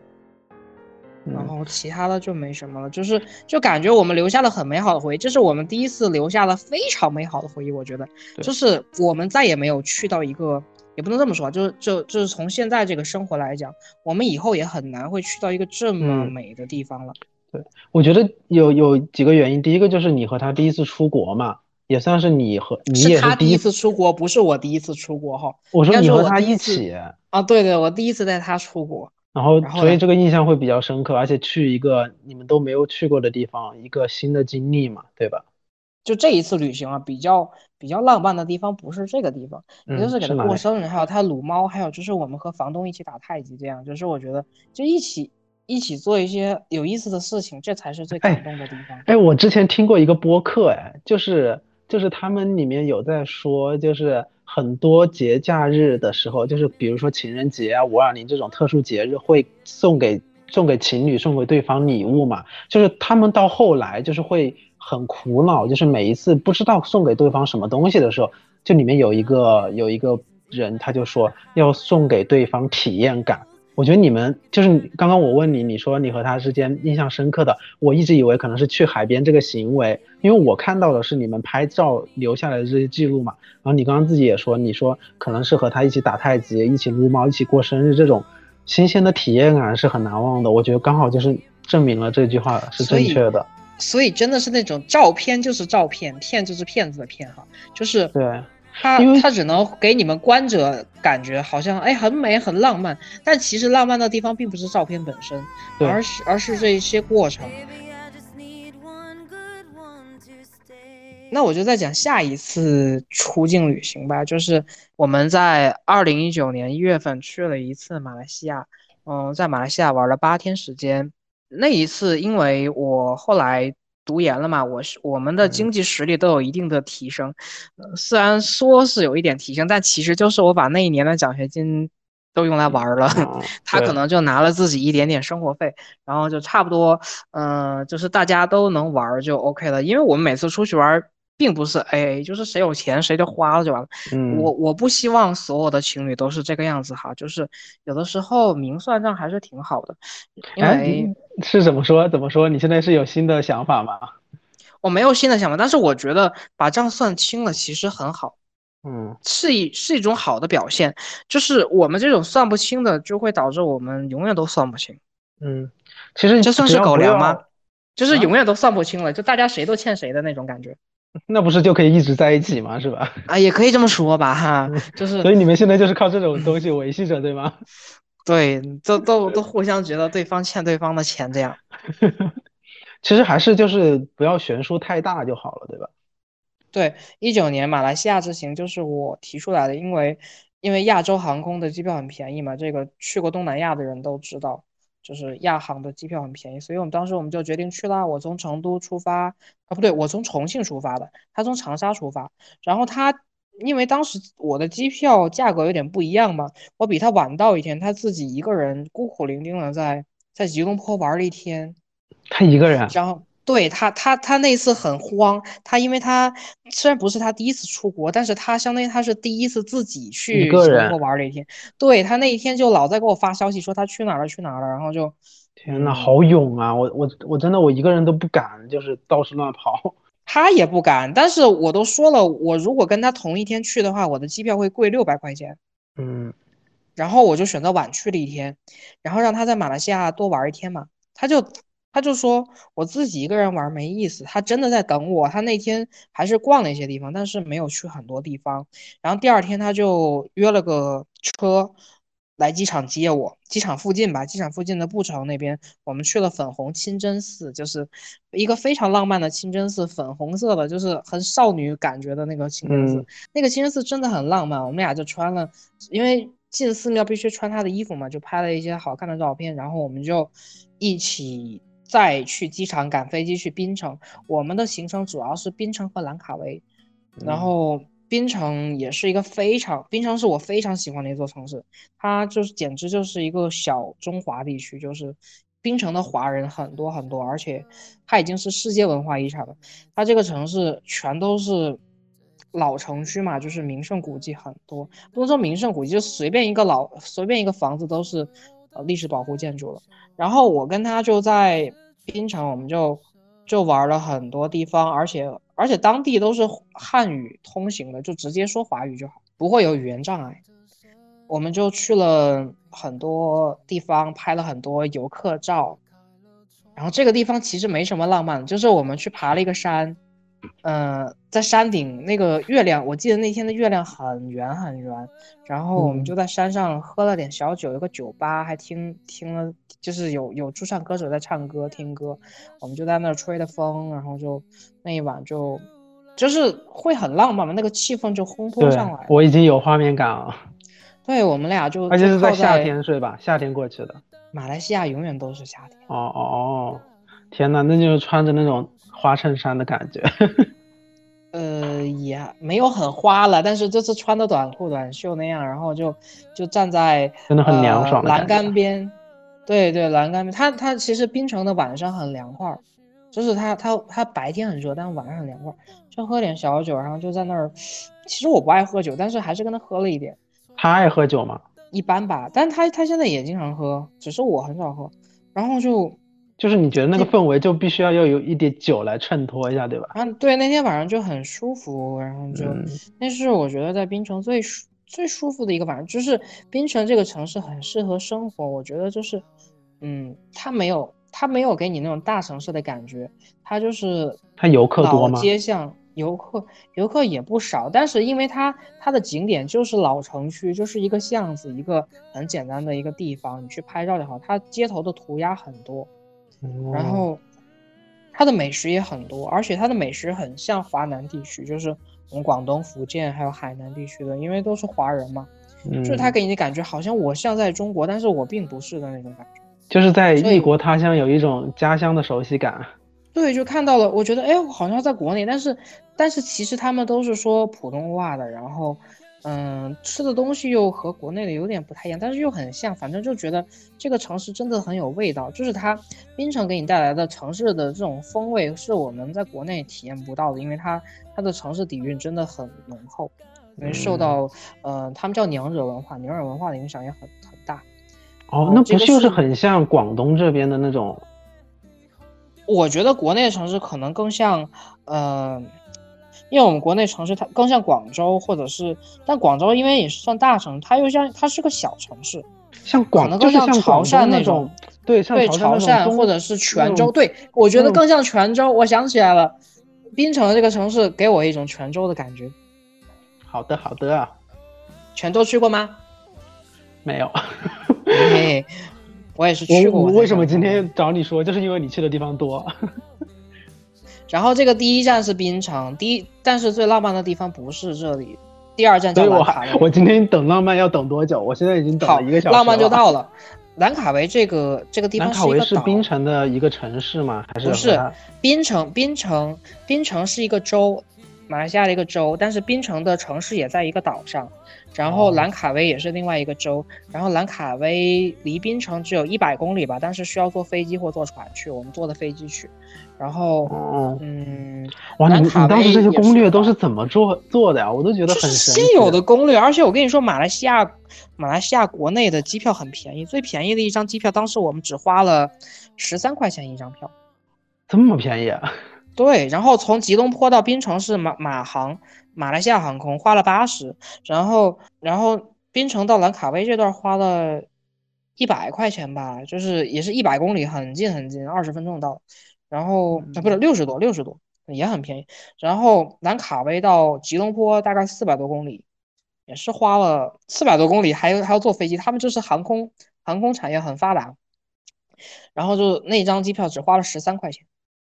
然后其他的就没什么了，就是就感觉我们留下了很美好的回忆，这是我们第一次留下了非常美好的回忆，我觉得，就是我们再也没有去到一个，也不能这么说，就是就就是从现在这个生活来讲，我们以后也很难会去到一个这么美的地方了。对，我觉得有有几个原因。第一个就是你和他第一次出国嘛，也算是你和你也是他第一次出国，不是我第一次出国哈。我说你和他一起啊，对对，我第一次带他出国，然后所以这个印象会比较深刻，而且去一个你们都没有去过的地方，一个新的经历嘛，对吧？就这一次旅行啊，比较比较浪漫的地方不是这个地方，也就是给他过生日，还有他撸猫，还有就是我们和房东一起打太极，这样就是我觉得就一起。一起做一些有意思的事情，这才是最感动的地方。哎，我之前听过一个播客，哎，就是就是他们里面有在说，就是很多节假日的时候，就是比如说情人节啊、五二零这种特殊节日，会送给送给情侣送给对方礼物嘛。就是他们到后来就是会很苦恼，就是每一次不知道送给对方什么东西的时候，就里面有一个有一个人他就说要送给对方体验感。我觉得你们就是刚刚我问你，你说你和他之间印象深刻的，我一直以为可能是去海边这个行为，因为我看到的是你们拍照留下来的这些记录嘛。然后你刚刚自己也说，你说可能是和他一起打太极，一起撸猫，一起过生日，这种新鲜的体验感是很难忘的。我觉得刚好就是证明了这句话是正确的。所以真的是那种照片就是照片，骗就是骗子的骗哈，就是对。他他只能给你们观者感觉好像哎很美很浪漫，但其实浪漫的地方并不是照片本身，而是而是这一些过程。那我就再讲下一次出境旅行吧，就是我们在二零一九年一月份去了一次马来西亚，嗯，在马来西亚玩了八天时间。那一次因为我后来。读研了嘛？我是我们的经济实力都有一定的提升，虽然说是有一点提升，但其实就是我把那一年的奖学金都用来玩了，他可能就拿了自己一点点生活费，然后就差不多，嗯，就是大家都能玩就 OK 了。因为我们每次出去玩。并不是 A A，就是谁有钱谁就花了就完了。嗯，我我不希望所有的情侣都是这个样子哈，就是有的时候明算账还是挺好的。因为是怎么说怎么说？你现在是有新的想法吗？我没有新的想法，但是我觉得把账算清了其实很好。嗯，是一是一种好的表现。就是我们这种算不清的，就会导致我们永远都算不清。嗯，其实你这算是狗粮吗？就是永远都算不清了，就大家谁都欠谁的那种感觉。那不是就可以一直在一起吗？是吧？啊，也可以这么说吧，哈，就是。所以你们现在就是靠这种东西维系着，对吗？对，都都都互相觉得对方欠对方的钱，这样。其实还是就是不要悬殊太大就好了，对吧？对，一九年马来西亚之行就是我提出来的，因为因为亚洲航空的机票很便宜嘛，这个去过东南亚的人都知道。就是亚航的机票很便宜，所以我们当时我们就决定去啦。我从成都出发，啊不对，我从重庆出发的，他从长沙出发。然后他因为当时我的机票价格有点不一样嘛，我比他晚到一天，他自己一个人孤苦伶仃的在在吉隆坡玩了一天。他一个人，然后对他他他那次很慌，他因为他虽然不是他第一次出国，但是他相当于他是第一次自己去吉隆坡玩了一天。对他那一天就老在给我发消息说他去哪儿了去哪儿了，然后就天呐，好勇啊！我我我真的我一个人都不敢，就是到处乱跑。他也不敢，但是我都说了，我如果跟他同一天去的话，我的机票会贵六百块钱。嗯，然后我就选择晚去了一天，然后让他在马来西亚多玩一天嘛。他就他就说我自己一个人玩没意思，他真的在等我。他那天还是逛了一些地方，但是没有去很多地方。然后第二天他就约了个车。来机场接我，机场附近吧，机场附近的步城那边，我们去了粉红清真寺，就是一个非常浪漫的清真寺，粉红色的，就是很少女感觉的那个清真寺。那个清真寺真的很浪漫，我们俩就穿了，因为进寺庙必须穿他的衣服嘛，就拍了一些好看的照片，然后我们就一起再去机场赶飞机去槟城。我们的行程主要是槟城和兰卡威，然后。槟城也是一个非常，槟城是我非常喜欢的一座城市，它就是简直就是一个小中华地区，就是槟城的华人很多很多，而且它已经是世界文化遗产了。它这个城市全都是老城区嘛，就是名胜古迹很多，不能说名胜古迹，就随便一个老随便一个房子都是呃历史保护建筑了。然后我跟他就在槟城，我们就就玩了很多地方，而且。而且当地都是汉语通行的，就直接说华语就好，不会有语言障碍。我们就去了很多地方，拍了很多游客照。然后这个地方其实没什么浪漫，就是我们去爬了一个山。嗯，在山顶那个月亮，我记得那天的月亮很圆很圆。然后我们就在山上喝了点小酒，有个酒吧，还听听了，就是有有驻唱歌手在唱歌听歌，我们就在那儿吹的风，然后就那一晚就就是会很浪漫嘛，那个气氛就烘托上来。我已经有画面感了。对我们俩就而且是在夏天睡吧，夏天过去的。马来西亚永远都是夏天。哦哦哦，天呐，那就是穿着那种。花衬衫的感觉，呃，也没有很花了，但是这次穿的短裤短袖那样，然后就就站在真的很凉爽栏杆边，对对，栏杆边，它它其实槟城的晚上很凉快，就是它它它白天很热，但晚上很凉快，就喝点小酒，然后就在那儿。其实我不爱喝酒，但是还是跟他喝了一点。他爱喝酒吗？一般吧，但他他现在也经常喝，只是我很少喝，然后就。就是你觉得那个氛围就必须要要有一点酒来衬托一下，对吧？啊，对，那天晚上就很舒服，然后就那是我觉得在槟城最舒最舒服的一个晚上。就是槟城这个城市很适合生活，我觉得就是，嗯，它没有它没有给你那种大城市的感觉，它就是它游客多吗？街巷游客游客也不少，但是因为它它的景点就是老城区，就是一个巷子，一个很简单的一个地方，你去拍照就好。它街头的涂鸦很多。然后，它的美食也很多，而且它的美食很像华南地区，就是我们广东、福建还有海南地区的，因为都是华人嘛，嗯就是它给你的感觉好像我像在中国，但是我并不是的那种感觉，就是在异国他乡有一种家乡的熟悉感。对，就看到了，我觉得哎，我好像在国内，但是但是其实他们都是说普通话的，然后。嗯，吃的东西又和国内的有点不太一样，但是又很像，反正就觉得这个城市真的很有味道。就是它槟城给你带来的城市的这种风味，是我们在国内体验不到的，因为它它的城市底蕴真的很浓厚，因为受到呃他们叫娘惹文化，娘惹文化的影响也很很大。哦，那不就是很像广东这边的那种？我觉得国内的城市可能更像，呃。因为我们国内城市它更像广州，或者是，但广州因为也是算大城，它又像它是个小城市，像广更像潮汕那种，对对潮汕或者是泉州，对我觉得更像泉州。我想起来了，槟城这个城市给我一种泉州的感觉。好的好的，泉州去过吗？没有。嘿，我也是去过。我为什么今天找你说，就是因为你去的地方多。然后这个第一站是槟城，第一，但是最浪漫的地方不是这里，第二站叫兰卡威。我今天等浪漫要等多久？我现在已经等了一个小时。浪漫就到了，兰卡维这个这个地方兰卡威是槟城的一个城市吗？还是不是？槟城，槟城，槟城是一个州，马来西亚的一个州，但是槟城的城市也在一个岛上，然后哦兰卡威也是另外一个州，然后兰卡威离槟城只有一百公里吧，但是需要坐飞机或坐船去，我们坐的飞机去，然后哦，嗯，哇，你兰卡你当时这些攻略都是怎么做做的呀？我都觉得就是很神现有的攻略，而且我跟你说，马来西亚马来西亚国内的机票很便宜，最便宜的一张机票，当时我们只花了十三块钱一张票。这么便宜啊？对，然后从吉隆坡到槟城是马马航马来西亚航空花了八十，然后然后槟城到兰卡威这段花了一百块钱吧，就是也是一百公里，很近很近，二十分钟到。然后啊不是六十多，六十多也很便宜。然后兰卡威到吉隆坡大概四百多公里，也是花了四百多公里，还有还要坐飞机，他们就是航空航空产业很发达。然后就那张机票只花了十三块钱，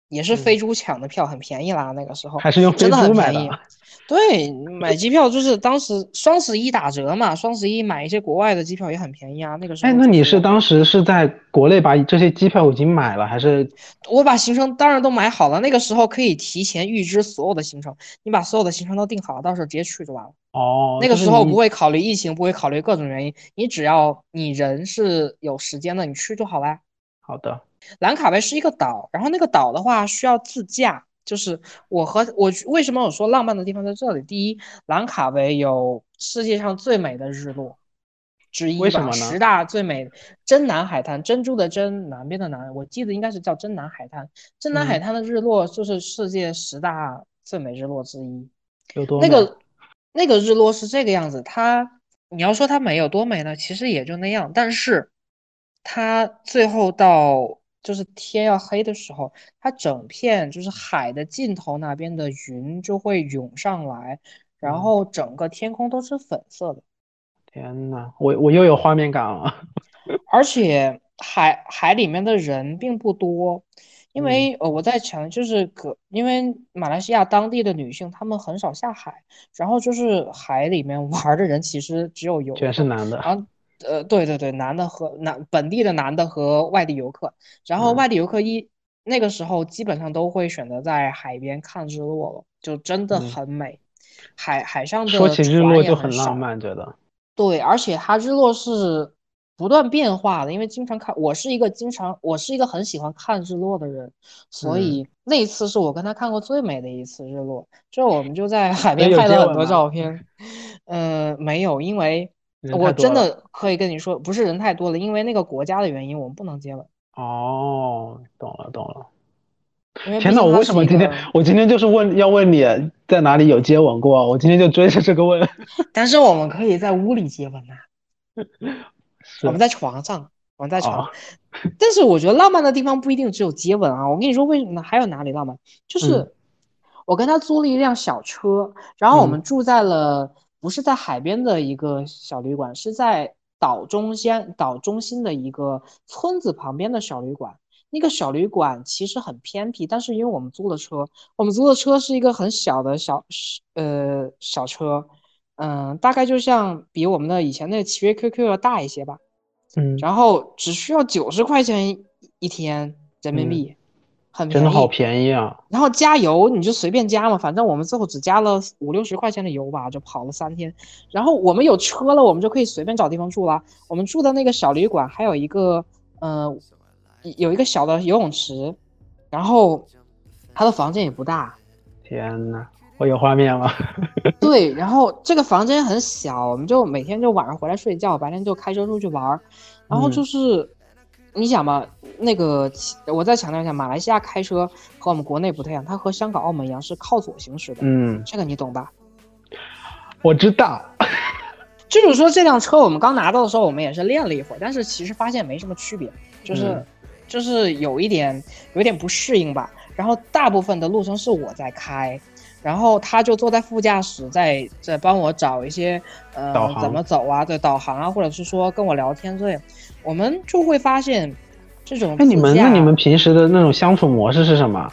也是飞猪抢的票，很便宜啦。那个时候还是用飞猪买的？对，买机票就是当时双十一打折嘛，双十一买一些国外的机票也很便宜啊。那个时候哎，那你是当时是在国内把这些机票已经买了，还是我把行程当然都买好了，那个时候可以提前预支所有的行程，你把所有的行程都定好了，到时候直接去就完了。哦？那个时候不会考虑疫情，不会考虑各种原因，你只要你人是有时间的，你去就好啦。好的，兰卡威是一个岛，然后那个岛的话需要自驾。就是我和我为什么我说浪漫的地方在这里？第一，兰卡威有世界上最美的日落之一吧，为什么呢十大最美真南海滩，珍珠的珍，南边的南，我记得应该是叫真南海滩。真南海嗯滩的日落就是世界十大最美日落之一。有多美那个那个日落是这个样子，它你要说它美有多美呢？其实也就那样，但是它最后到就是天要黑的时候，它整片就是海的尽头那边的云就会涌上来，然嗯后整个天空都是粉色的，天呐，我我又有画面感了。而且海海里面的人并不多。因嗯为呃，我在强就是可，因为马来西亚当地的女性她们很少下海，然后就是海里面玩儿的人其实只有游，全是男的，然后呃，对对对，男的和男本地的男的和外地游客，然后嗯。外地游客一那个时候基本上都会选择在海边看日落了，就真的嗯。很美，海海上的说起日落就很浪漫，觉得。对，而且它日落是不断变化的，因为经常看，我是一个经常，我是一个很喜欢看日落的人，所嗯。以那一次是我跟他看过最美的一次日落。就我们就在海边拍了很多照片，嗯、没有，因为人我真的可以跟你说，不是人太多了，因为那个国家的原因，我们不能接吻，哦，懂了懂了。天呐，我为什么今天我今天就是问要问你在哪里有接吻过？我今天就追着这个问。但是我们可以在屋里接吻呐、是我们在床上，我们在床哦上。但是我觉得浪漫的地方不一定只有接吻啊，我跟你说为什么呢？还有哪里浪漫？就是嗯我跟他租了一辆小车，然后我嗯们住在了不是在海边的一个小旅馆，是在岛中间岛中心的一个村子旁边的小旅馆。那个小旅馆其实很偏僻，但是因为我们租的车，我们租的车是一个很小的小呃小车，嗯，大概就像比我们的以前那个奇瑞 QQ 要大一些吧。嗯，然后只需要九十块钱一一天人民嗯币，很真的好便宜。啊！然后加油你就随便加嘛，反正我们最后只加了五六十块钱的油吧，就跑了三天。然后我们有车了，我们就可以随便找地方住了。我们住的那个小旅馆还有一个，呃，有一个小的游泳池，然后他的房间也不大，天呐，我有画面了。对，然后这个房间很小，我们就每天就晚上回来睡觉，白天就开车出去玩儿。然后嗯就是，你想嘛，那个我再强调一下，马来西亚开车和我们国内不太一样，它和香港、澳门一样是靠左行驶的，嗯，这个你懂吧？我知道。就是说这辆车我们刚拿到的时候，我们也是练了一会儿，但是其实发现没什么区别，就是、嗯就是有一点有一点不适应吧。然后大部分的路程是我在开，然后他就坐在副驾驶在在帮我找一些呃怎么走啊，对导航啊，或者是说跟我聊天这样，我们就会发现这种那，你们那你们平时的那种相处模式是什么？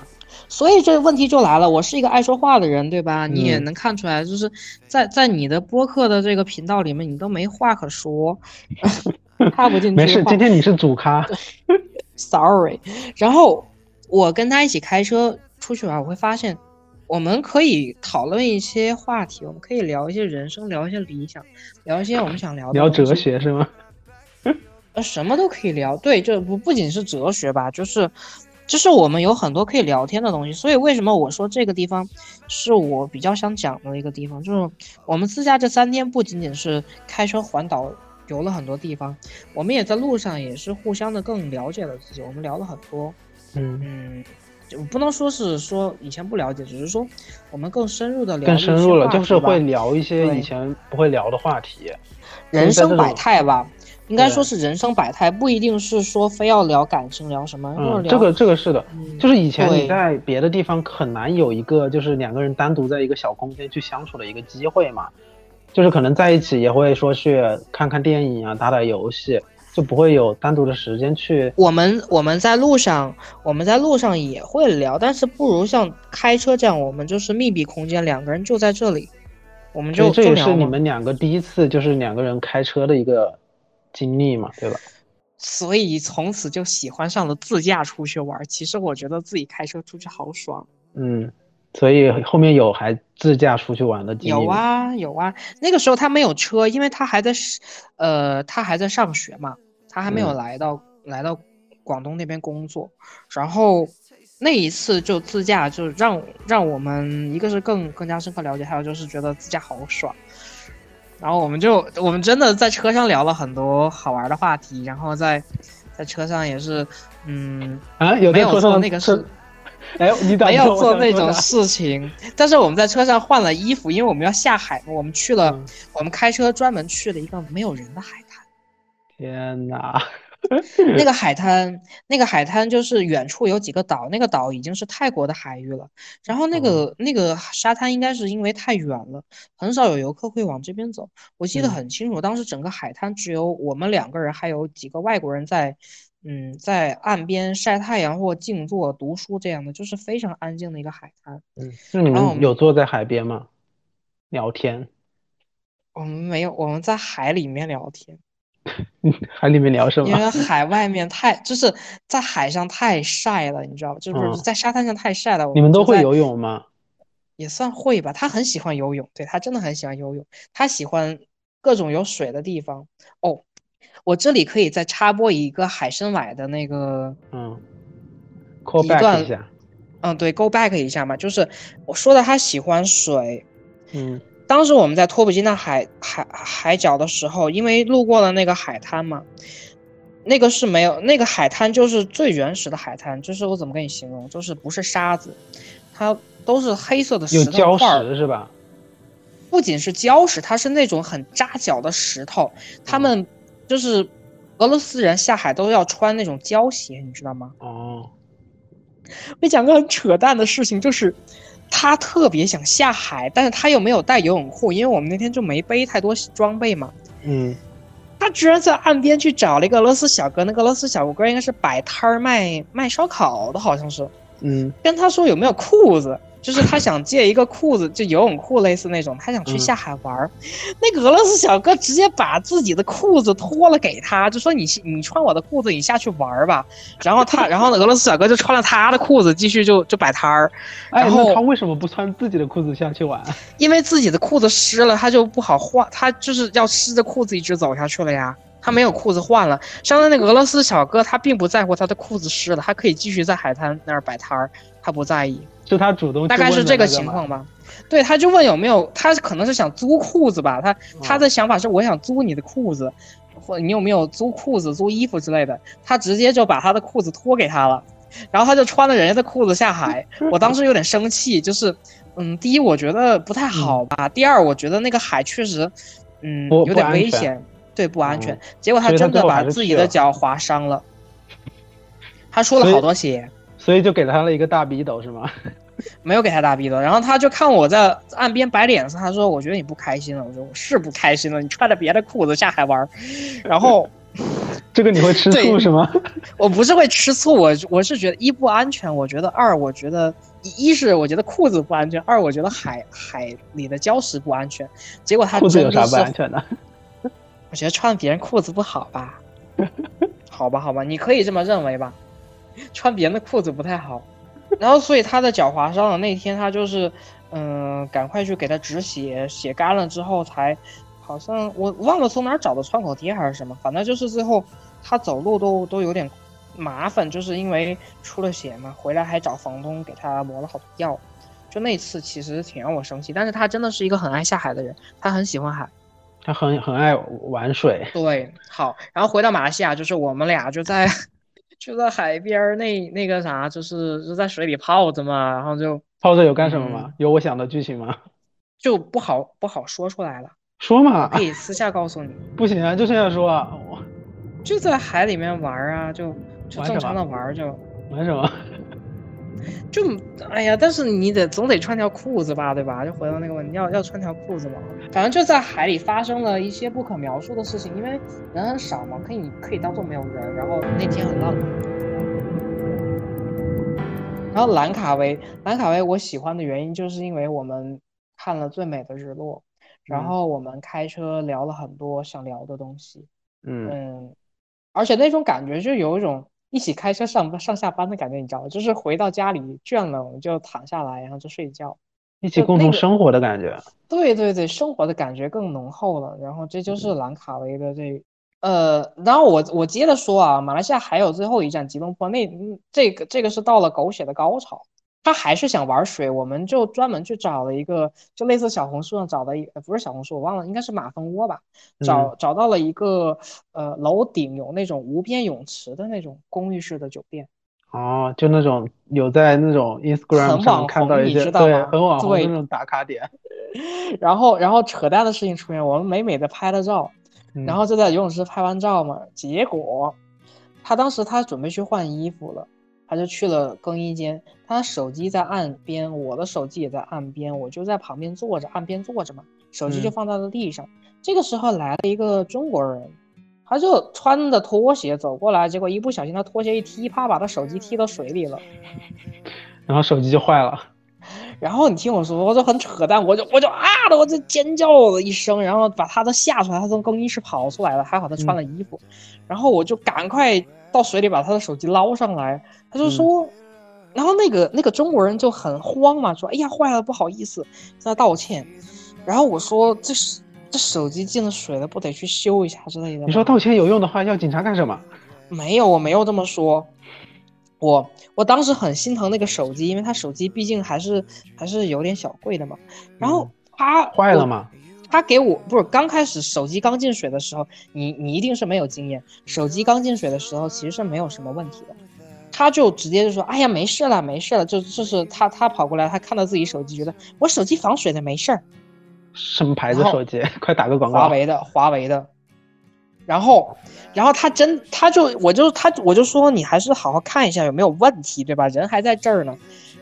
所以这个问题就来了，我是一个爱说话的人，对吧？你也嗯能看出来，就是在在你的播客的这个频道里面，你都没话可说，插不进去没事，今天你是主咖。Sorry。然后我跟他一起开车出去玩，我会发现我们可以讨论一些话题，我们可以聊一些人生，聊一些理想，聊一些我们想聊的。聊哲学是吗？呃，什么都可以聊。对，就不不仅是哲学吧，就是，就是我们有很多可以聊天的东西。所以为什么我说这个地方是我比较想讲的一个地方？就是我们自驾这三天不仅仅是开车环岛游了很多地方，我们也在路上也是互相的更了解了自己。我们聊了很多，嗯嗯。就不能说是说以前不了解，只是说我们更深入的聊，更深入了，就是会聊一些以前不会聊的话题，人生百态吧，应该说是人生百态，不一定是说非要聊感情，聊什么。嗯，这个这个是的，就是以前你在别的地方很难有一个就是两个人单独在一个小空间去相处的一个机会嘛，就是可能在一起也会说去看看电影啊，打打游戏。就不会有单独的时间去。我们我们在路上，我们在路上也会聊，但是不如像开车这样，我们就是密闭空间，两个人就在这里，我们就这也是你们两个第一次就是两个人开车的一个经历嘛，对吧？所以从此就喜欢上了自驾出去玩。其实我觉得自己开车出去好爽。嗯，所以后面有还自驾出去玩的经历有啊有啊。那个时候他没有车，因为他还在呃，他还在上学嘛。他还没有来到来到广东那边工作，然后那一次就自驾，就让让我们一个是更更加深刻了解，还有就是觉得自驾好爽。然后我们就我们真的在车上聊了很多好玩的话题，然后在在车上也是，嗯啊，有没有做那个事？哎，你 没有做那种事情，但是我们在车上换了衣服，因为我们要下海，我们去了，我们开车专门去了一个没有人的海。天哪，那个 海滩，那个海滩就是远处有几个岛，那个岛已经是泰国的海域了。然后那个那个沙滩应该是因为太远了，很少有游客会往这边走。我记得很清楚，当时整个海滩只有我们两个人，还有几个外国人在，嗯，在岸边晒太阳或静坐读书这样的，就是非常安静的一个海滩。嗯，那你们有坐在海边吗？聊天？我们没有，我们在海里面聊天。海里面聊什么？因为海外面太就是在海上太晒了，你知道吧？就是在沙滩上太晒了。你们都会游泳吗？也算会吧。他很喜欢游泳，对他真的很喜欢游泳。他喜欢各种有水的地方。哦，我这里可以再插播一个海参崴的那个，嗯，call back 一下。嗯，对，go back 一下嘛，就是我说的他喜欢水，嗯。当时我们在托普金纳海海海角的时候，因为路过了那个海滩嘛，那个是没有那个海滩就是最原始的海滩，就是我怎么跟你形容，就是不是沙子，它都是黑色的石头块儿，是吧？不仅是礁石，它是那种很扎脚的石头。他们就是俄罗斯人下海都要穿那种胶鞋，你知道吗？哦，我讲个很扯淡的事情，就是。他特别想下海，但是他又没有带游泳裤，因为我们那天就没背太多装备嘛。嗯，他居然在岸边去找了一个俄罗斯小哥，那个俄罗斯小哥应该是摆摊儿卖卖烧烤的，好像是。嗯，跟他说有没有裤子。就是他想借一个裤子，就游泳裤类似那种，他想去下海玩儿。那个俄罗斯小哥直接把自己的裤子脱了给他，就说你你穿我的裤子，你下去玩儿吧。然后他，然后那俄罗斯小哥就穿了他的裤子，继续就就摆摊儿。然后他为什么不穿自己的裤子下去玩？因为自己的裤子湿了，他就不好换，他就是要湿着裤子一直走下去了呀。他没有裤子换了。相当那个俄罗斯小哥，他并不在乎他的裤子湿了，他可以继续在海滩那儿摆摊儿，他不在意。是他主动，大概是这个情况吧。对，他就问有没有，他可能是想租裤子吧。他他的想法是，我想租你的裤子，或你有没有租裤子、租衣服之类的。他直接就把他的裤子脱给他了，然后他就穿了人家的裤子下海。我当时有点生气，就是，嗯，第一我觉得不太好吧，第二我觉得那个海确实，嗯，有点危险，对，不安全。结果他真的把自己的脚划伤了，他出了好多血。所以就给他了一个大逼斗是吗？没有给他大逼斗，然后他就看我在岸边摆脸色，他说：“我觉得你不开心了。”我说：“我是不开心了，你穿着别的裤子下海玩。”然后，这个你会吃醋是吗？我不是会吃醋，我我是觉得一不安全，我觉得二我觉得一是我觉得裤子不安全，二我觉得海海里的礁石不安全。结果他裤子有啥不安全的？我觉得穿别人裤子不好吧？好吧，好吧，你可以这么认为吧。穿别人的裤子不太好，然后所以他的脚划伤了，那天他就是嗯，赶快去给他止血，血干了之后才，好像我忘了从哪儿找的创口贴还是什么，反正就是最后他走路都都有点麻烦，就是因为出了血嘛，回来还找房东给他抹了好多药。就那次其实挺让我生气，但是他真的是一个很爱下海的人，他很喜欢海，他很很爱玩水。对，好，然后回到马来西亚，就是我们俩就在就在海边那那个啥，就是就在水里泡着嘛，然后就泡着有干什么吗？有我想的剧情吗？就不好不好说出来了，说嘛，可以私下告诉你。不行啊，就现在说啊，我就在海里面玩啊，就就正常的玩就玩什么？就哎呀，但是你得总得穿条裤子吧，对吧？就回到那个问题，要要穿条裤子嘛。反正就在海里发生了一些不可描述的事情，因为人很少嘛，可以可以当做没有人。然后那天很浪漫。然后兰卡威，兰卡威我喜欢的原因就是因为我们看了最美的日落，然后我们开车聊了很多想聊的东西，嗯嗯，而且那种感觉就有一种。一起开车上上下班的感觉，你知道吗？就是回到家里倦了，我们就躺下来，然后就睡觉，一起共同生活的感觉。对对对，生活的感觉更浓厚了。然后这就是兰卡威的这，呃，然后我我接着说啊，马来西亚还有最后一站吉隆坡，那这个这个是到了狗血的高潮。他还是想玩水，我们就专门去找了一个，就类似小红书上找的一，不是小红书，我忘了，应该是马蜂窝吧，找找到了一个，呃，楼顶有那种无边泳池的那种公寓式的酒店。哦，就那种有在那种 Instagram 上看到一些，对，很网红那种打卡点。然后，然后扯淡的事情出现，我们美美的拍了照，然后就在游泳池拍完照嘛，结果他当时他准备去换衣服了。他就去了更衣间，他手机在岸边，我的手机也在岸边，我就在旁边坐着，岸边坐着嘛，手机就放在了地上。这个时候来了一个中国人，他就穿着拖鞋走过来，结果一不小心他拖鞋一踢，啪把他手机踢到水里了，然后手机就坏了。然后你听我说，我就很扯淡，我就我就啊的，我就尖叫了一声，然后把他都吓出来，他从更衣室跑出来了，还好他穿了衣服，然后我就赶快。到水里把他的手机捞上来，他就说，然后那个那个中国人就很慌嘛，说：“哎呀，坏了，不好意思，向他道歉。”然后我说：“这是这手机进了水了，不得去修一下之类的。”你说道歉有用的话，要警察干什么？没有，我没有这么说。我我当时很心疼那个手机，因为他手机毕竟还是还是有点小贵的嘛。然后他坏了吗？他给我不是刚开始手机刚进水的时候，你你一定是没有经验。手机刚进水的时候其实是没有什么问题的，他就直接就说：“哎呀，没事了，没事了。”就就是他他跑过来，他看到自己手机，觉得我手机防水的，没事儿。什么牌子手机？快打个广告。华为的，华为的。然后，然后他真他就我就他我就说你还是好好看一下有没有问题，对吧？人还在这儿呢。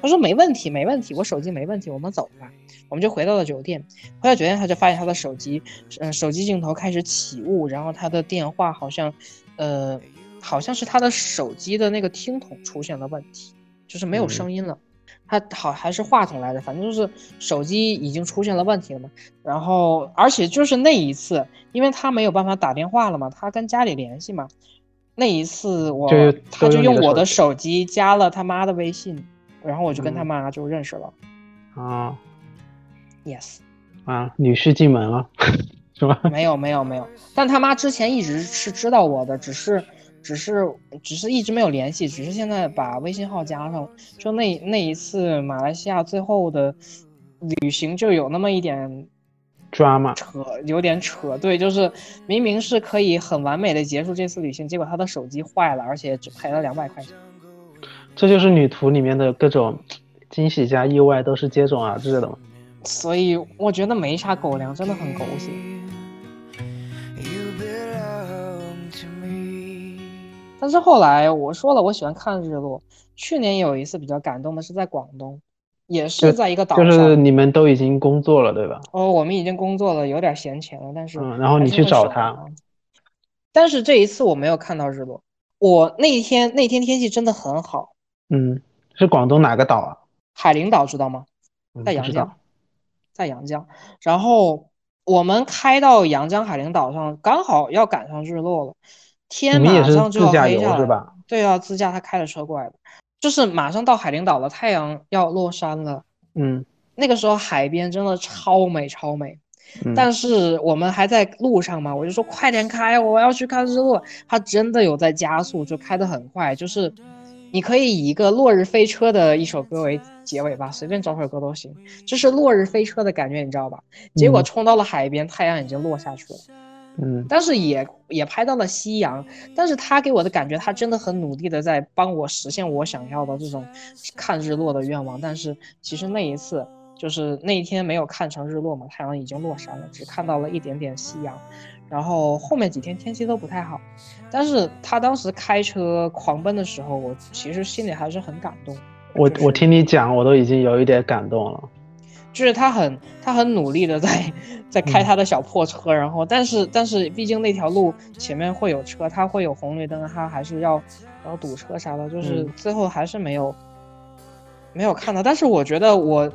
他说没问题，没问题，我手机没问题，我们走吧。我们就回到了酒店，回到酒店他就发现他的手机，嗯，手机镜头开始起雾，然后他的电话好像，呃，好像是他的手机的那个听筒出现了问题，就是没有声音了。他好还是话筒来着，反正就是手机已经出现了问题了嘛。然后而且就是那一次，因为他没有办法打电话了嘛，他跟家里联系嘛。那一次我他就用我的手机加了他妈的微信，然后我就跟他妈就认识了。啊。Yes，啊，女婿进门了，是吧？没有没有没有，但他妈之前一直是知道我的，只是只是只是一直没有联系，只是现在把微信号加上。就那那一次马来西亚最后的旅行就有那么一点抓嘛，扯有点扯。对，就是明明是可以很完美的结束这次旅行，结果他的手机坏了，而且只赔了两百块钱。这就是旅途里面的各种惊喜加意外都是接踵而至的嘛。所以我觉得没啥狗粮，真的很狗血。但是后来我说了，我喜欢看日落。去年有一次比较感动的是在广东，也是在一个岛上。就是你们都已经工作了，对吧？哦，我们已经工作了，有点闲钱了，但是嗯，然后你去找他。但是这一次我没有看到日落。我那一天那天天气真的很好。嗯，是广东哪个岛啊？海陵岛知道吗？在阳江。在阳江，然后我们开到阳江海陵岛上，刚好要赶上日落了，天马上就要黑下来。对啊，自驾他开着车过来的，就是马上到海陵岛了，太阳要落山了。嗯，那个时候海边真的超美超美，但是我们还在路上嘛，我就说快点开，我要去看日落。它真的有在加速，就开得很快。就是你可以以一个《落日飞车》的一首歌为结尾吧，随便找首歌都行。这是《落日飞车》的感觉，你知道吧？结果冲到了海边，太阳已经落下去了。嗯，但是也也拍到了夕阳，但是他给我的感觉，他真的很努力的在帮我实现我想要的这种看日落的愿望。但是其实那一次就是那一天没有看成日落嘛，太阳已经落山了，只看到了一点点夕阳。然后后面几天天气都不太好，但是他当时开车狂奔的时候，我其实心里还是很感动。我我听你讲，我都已经有一点感动了。就是他很他很努力的在在开他的小破车，然后但是但是毕竟那条路前面会有车，他会有红绿灯，他还是要要堵车啥的，就是最后还是没有没有看到。但是我觉得我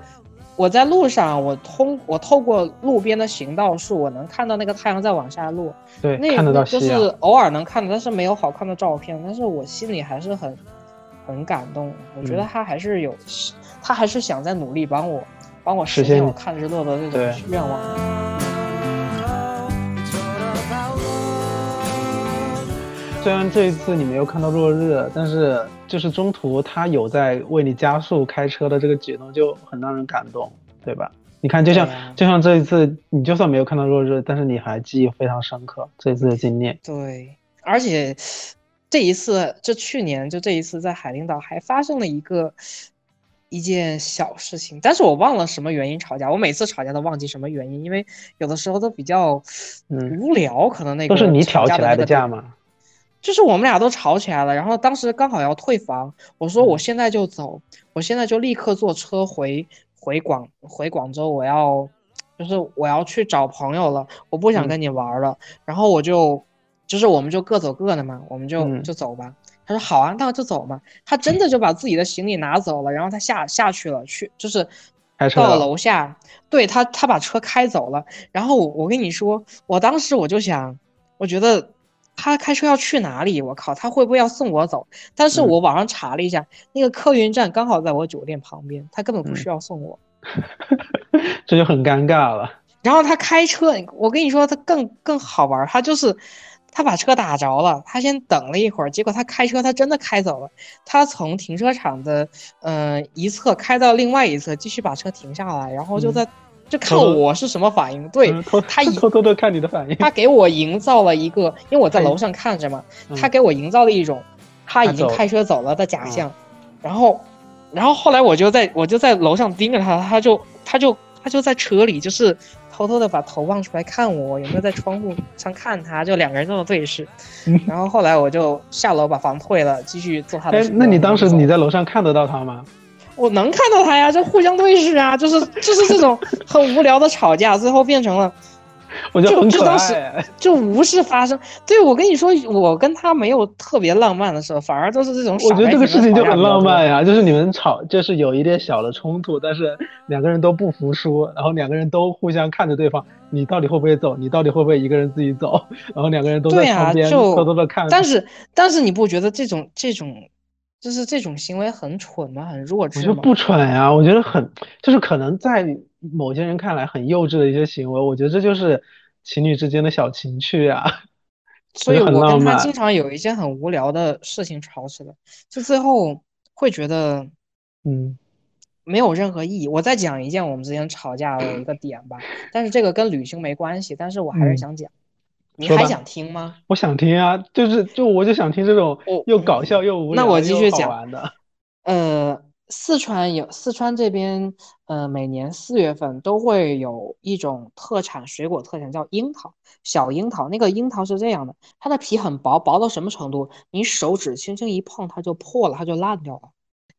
我在路上，我通我透过路边的行道树，我能看到那个太阳在往下落，对，那得到就是偶尔能看到，但是没有好看的照片，但是我心里还是很很感动。我觉得他还是有，他还是想在努力帮我。帮我实现我看日落的那种愿望。虽然这一次你没有看到落日，但是就是中途他有在为你加速开车的这个举动就很让人感动，对吧？你看，就像就像这一次，你就算没有看到落日，但是你还记忆非常深刻这一次的经历。对，而且这一次，这去年就这一次在海陵岛还发生了一个。一件小事情，但是我忘了什么原因吵架。我每次吵架都忘记什么原因，因为有的时候都比较无聊，可能那个都是你挑起来的架吗？就是我们俩都吵起来了，然后当时刚好要退房，我说我现在就走，我现在就立刻坐车回回广回广州，我要就是我要去找朋友了，我不想跟你玩了。然后我就就是我们就各走各的嘛，我们就就走吧。他说好啊，那就走嘛。他真的就把自己的行李拿走了，然后他下下去了，去就是到了楼下，对他他把车开走了。然后我我跟你说，我当时我就想，我觉得他开车要去哪里？我靠，他会不会要送我走？但是我网上查了一下，那个客运站刚好在我酒店旁边，他根本不需要送我，这就很尴尬了。然后他开车，我跟你说，他更更好玩，他就是。他把车打着了，他先等了一会儿，结果他开车，他真的开走了。他从停车场的嗯一侧开到另外一侧，继续把车停下来，然后就在就看我是什么反应。对他 偷偷的看你的反应。他给我营造了一个，因为我在楼上看着嘛，他给我营造了一种他已经开车走了的假象。然后，然后后来我就在我就在楼上盯着他，他就他就他就在车里就是。偷偷的把头望出来看我，有没有在窗户上看他？就两个人这么对视，然后后来我就下楼把房退了，继续做他的车。那你当时你在楼上看得到他吗？我能看到他呀，就互相对视啊，就是就是这种很无聊的吵架，最后变成了。我就就当时就无事发生，对我跟你说，我跟他没有特别浪漫的时候，反而都是这种。我觉得这个事情就很浪漫呀，就是你们吵，就是有一点小的冲突，但是两个人都不服输，然后两个人都互相看着对方，你到底会不会走？你到底会不会一个人自己走？然后两个人都在旁边偷偷的看。但是但是你不觉得这种这种就是这种行为很蠢吗？很弱智吗？我觉得不蠢呀，我觉得很就是可能在。某些人看来很幼稚的一些行为，我觉得这就是情侣之间的小情趣呀。所以我跟他经常有一些很无聊的事情吵起来，就最后会觉得，嗯，没有任何意义。我再讲一件我们之间吵架的一个点吧，但是这个跟旅行没关系，但是我还是想讲。你还想听吗？我想听啊，就是就我就想听这种又搞笑又无聊又好玩的。呃。四川有四川这边，呃，每年四月份都会有一种特产水果特产，叫樱桃。小樱桃，那个樱桃是这样的，它的皮很薄，薄到什么程度？你手指轻轻一碰，它就破了，它就烂掉了。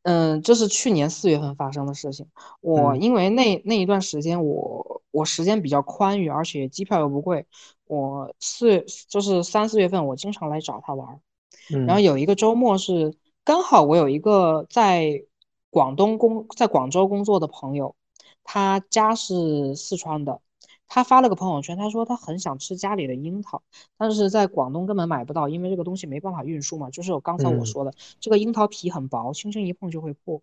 嗯，这是去年四月份发生的事情。我因为那那一段时间，我我时间比较宽裕，而且机票又不贵，我四就是三四月份，我经常来找他玩。然后有一个周末是刚好我有一个在。广东工在广州工作的朋友，他家是四川的，他发了个朋友圈，他说他很想吃家里的樱桃，但是在广东根本买不到，因为这个东西没办法运输嘛。就是我刚才我说的，这个樱桃皮很薄，轻轻一碰就会破。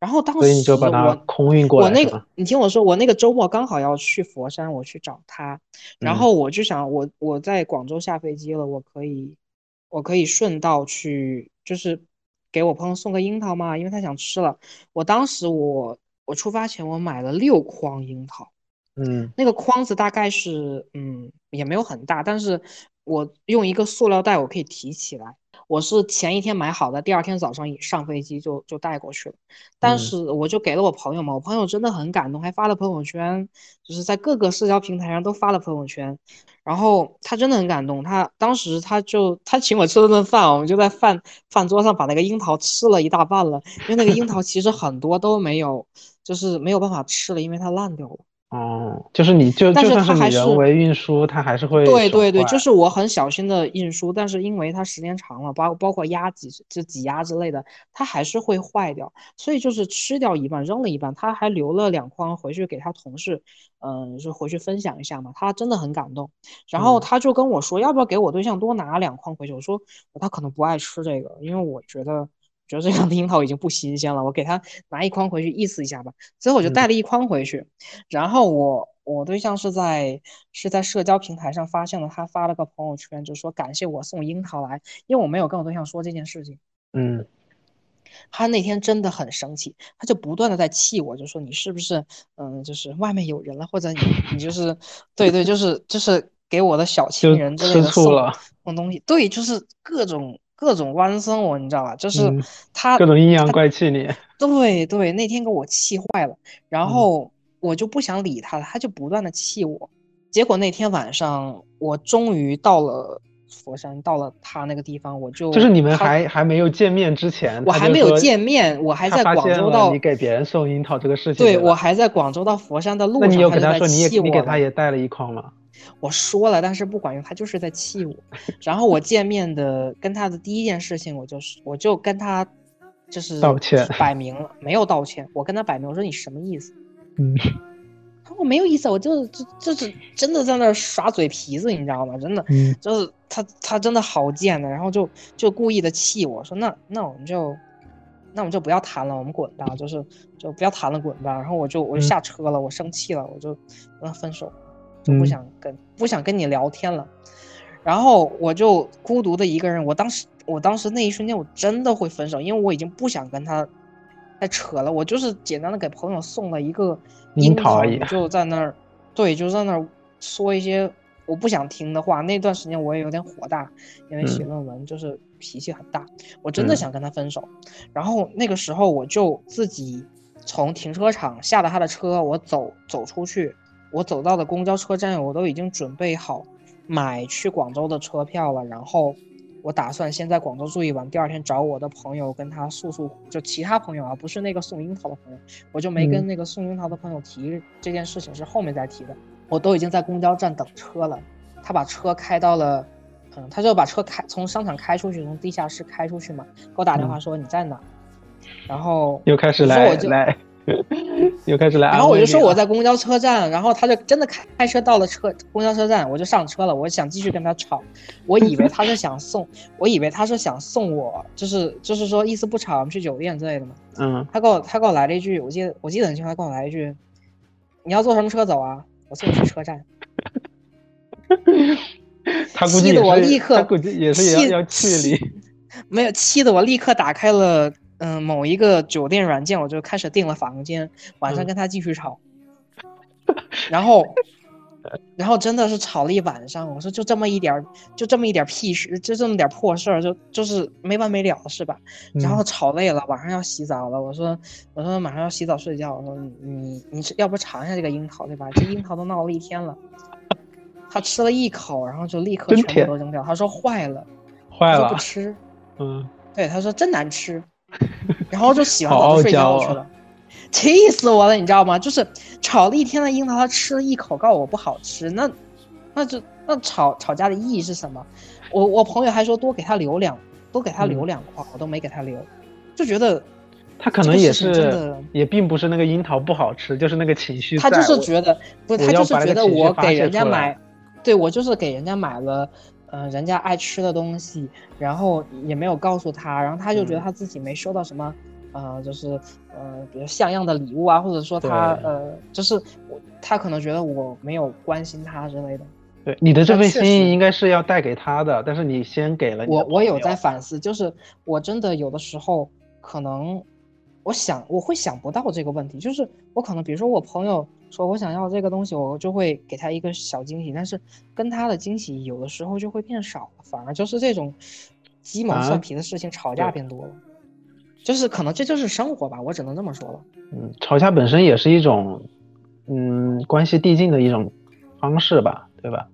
然后当时所以你就把它空运过来。我那个，你听我说，我那个周末刚好要去佛山，我去找他，然后我就想，我我在广州下飞机了，我可以，我可以顺道去，就是给我朋友送个樱桃嘛，因为他想吃了。我当时我我出发前我买了六筐樱桃。嗯，那个筐子大概是，嗯，也没有很大，但是我用一个塑料袋，我可以提起来。我是前一天买好的，第二天早上一上飞机就就带过去了。但是我就给了我朋友嘛，我朋友真的很感动，还发了朋友圈，就是在各个社交平台上都发了朋友圈。然后他真的很感动，他当时他就他请我吃了顿饭，我们就在饭饭桌上把那个樱桃吃了一大半了，因为那个樱桃其实很多都没有，就是没有办法吃了，因为它烂掉了。哦，就是你就但是它还是人为运输，它还是会对对对，就是我很小心的运输，但是因为它时间长了，包包括压挤就挤压之类的，它还是会坏掉。所以就是吃掉一半，扔了一半，他还留了两筐回去给他同事，嗯，就回去分享一下嘛。他真的很感动，然后他就跟我说，要不要给我对象多拿两筐回去？我说他可能不爱吃这个，因为我觉得。觉得这样的樱桃已经不新鲜了，我给他拿一筐回去意思一下吧。最后我就带了一筐回去，然后我我对象是在是在社交平台上发现了，他发了个朋友圈，就说感谢我送樱桃来，因为我没有跟我对象说这件事情。嗯，他那天真的很生气，他就不断的在气我，就说你是不是嗯，就是外面有人了，或者你你就是对对，就是就是给我的小情人之类的送送东西，对，就是各种。各种弯生我，你知道吧？就是他各种阴阳怪气你。对对，那天给我气坏了，然后我就不想理他了，他就不断的气我。结果那天晚上，我终于到了佛山，到了他那个地方，我就就是你们还还没有见面之前，我还没有见面，我还在广州到你给别人送樱桃这个事情，对我还在广州到佛山的路上，那你有跟他说你也你给他也带了一筐吗？我说了，但是不管用，他就是在气我。然后我见面的跟他的第一件事情，我就是我就跟他就是道歉，摆明了没有道歉。我跟他摆明，我说你什么意思？嗯，他说我没有意思，我就就就是真的在那耍嘴皮子，你知道吗？真的，就是他他真的好贱的，然后就就故意的气我说那那我们就那我们就不要谈了，我们滚吧，就是就不要谈了，滚吧。然后我就我就下车了，我生气了，我就跟他分手。就不想跟不想跟你聊天了，然后我就孤独的一个人。我当时我当时那一瞬间我真的会分手，因为我已经不想跟他再扯了。我就是简单的给朋友送了一个樱桃，就在那儿，对，就在那儿说一些我不想听的话。那段时间我也有点火大，因为写论文就是脾气很大。我真的想跟他分手，然后那个时候我就自己从停车场下了他的车，我走走出去。我走到的公交车站，我都已经准备好买去广州的车票了。然后我打算先在广州住一晚，第二天找我的朋友跟他诉诉，就其他朋友啊，不是那个送樱桃的朋友，我就没跟那个送樱桃的朋友提这件事情，是后面再提的。我都已经在公交站等车了，他把车开到了，嗯，他就把车开从商场开出去，从地下室开出去嘛，给我打电话说你在哪，然后又开始来来。又开始来，然后我就说我在公交车站，然后他就真的开开车到了车公交车站，我就上车了。我想继续跟他吵，我以为他是想送，我以为他是想送我，就是就是说意思不吵，我们去酒店之类的嘛。嗯，他给我他给我来了一句，我记得我记得很清楚，他给我来一句，你要坐什么车走啊？我送你去车站。他估计气得我立刻，他估计也是要要气你，没有气得我立刻打开了。嗯，某一个酒店软件，我就开始订了房间，晚上跟他继续吵，然后，然后真的是吵了一晚上。我说就这么一点儿，就这么一点屁事，就这么点破事儿，就就是没完没了是吧？然后吵累了，晚上要洗澡了。我说我说马上要洗澡睡觉。我说你你要不尝一下这个樱桃对吧？这樱桃都闹了一天了。他吃了一口，然后就立刻全部都扔掉。他说坏了，坏了不吃。嗯，对，他说真难吃。然后就洗完澡就睡觉去了，气死我了，你知道吗？就是炒了一天的樱桃，他吃了一口，告诉我不好吃，那那就那吵吵架的意义是什么？我我朋友还说多给他留两，多给他留两块，我都没给他留，就觉得他可能也是也并不是那个樱桃不好吃，就是那个情绪。他就是觉得不，他就是觉得我给人家买，对我就是给人家买了，嗯，人家爱吃的东西，然后也没有告诉他，然后他就觉得他自己没收到什么，呃，就是呃，比如像样的礼物啊，或者说他呃，就是我他可能觉得我没有关心他之类的。对，你的这份心意应该是要带给他的，但是你先给了我，我有在反思，就是我真的有的时候可能。我想我会想不到这个问题，就是我可能比如说我朋友说我想要这个东西，我就会给他一个小惊喜，但是跟他的惊喜有的时候就会变少了，反而就是这种鸡毛蒜皮的事情吵架变多了，就是可能这就是生活吧，我只能这么说了。嗯，吵架本身也是一种嗯关系递进的一种方式吧，对吧？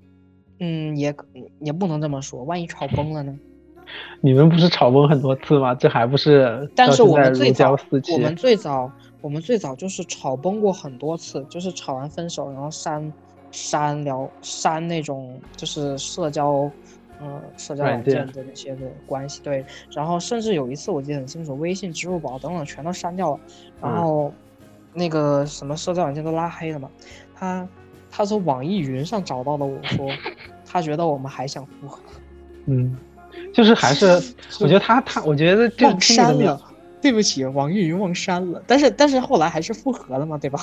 嗯，也也不能这么说，万一吵崩了呢？你们不是吵崩很多次吗？这还不是？但是我们最早，我们最早，我们最早就是吵崩过很多次，就是吵完分手，然后删删聊删那种就是社交，呃，社交软件的那些的关系。对，然后甚至有一次我记得很清楚，微信、支付宝等等全都删掉了，然后那个什么社交软件都拉黑了嘛。他他从网易云上找到了我说，他觉得我们还想复合。嗯。就是还是，我觉得他他，我觉得忘删了，对不起，网易云忘删了。但是但是后来还是复合了嘛，对吧？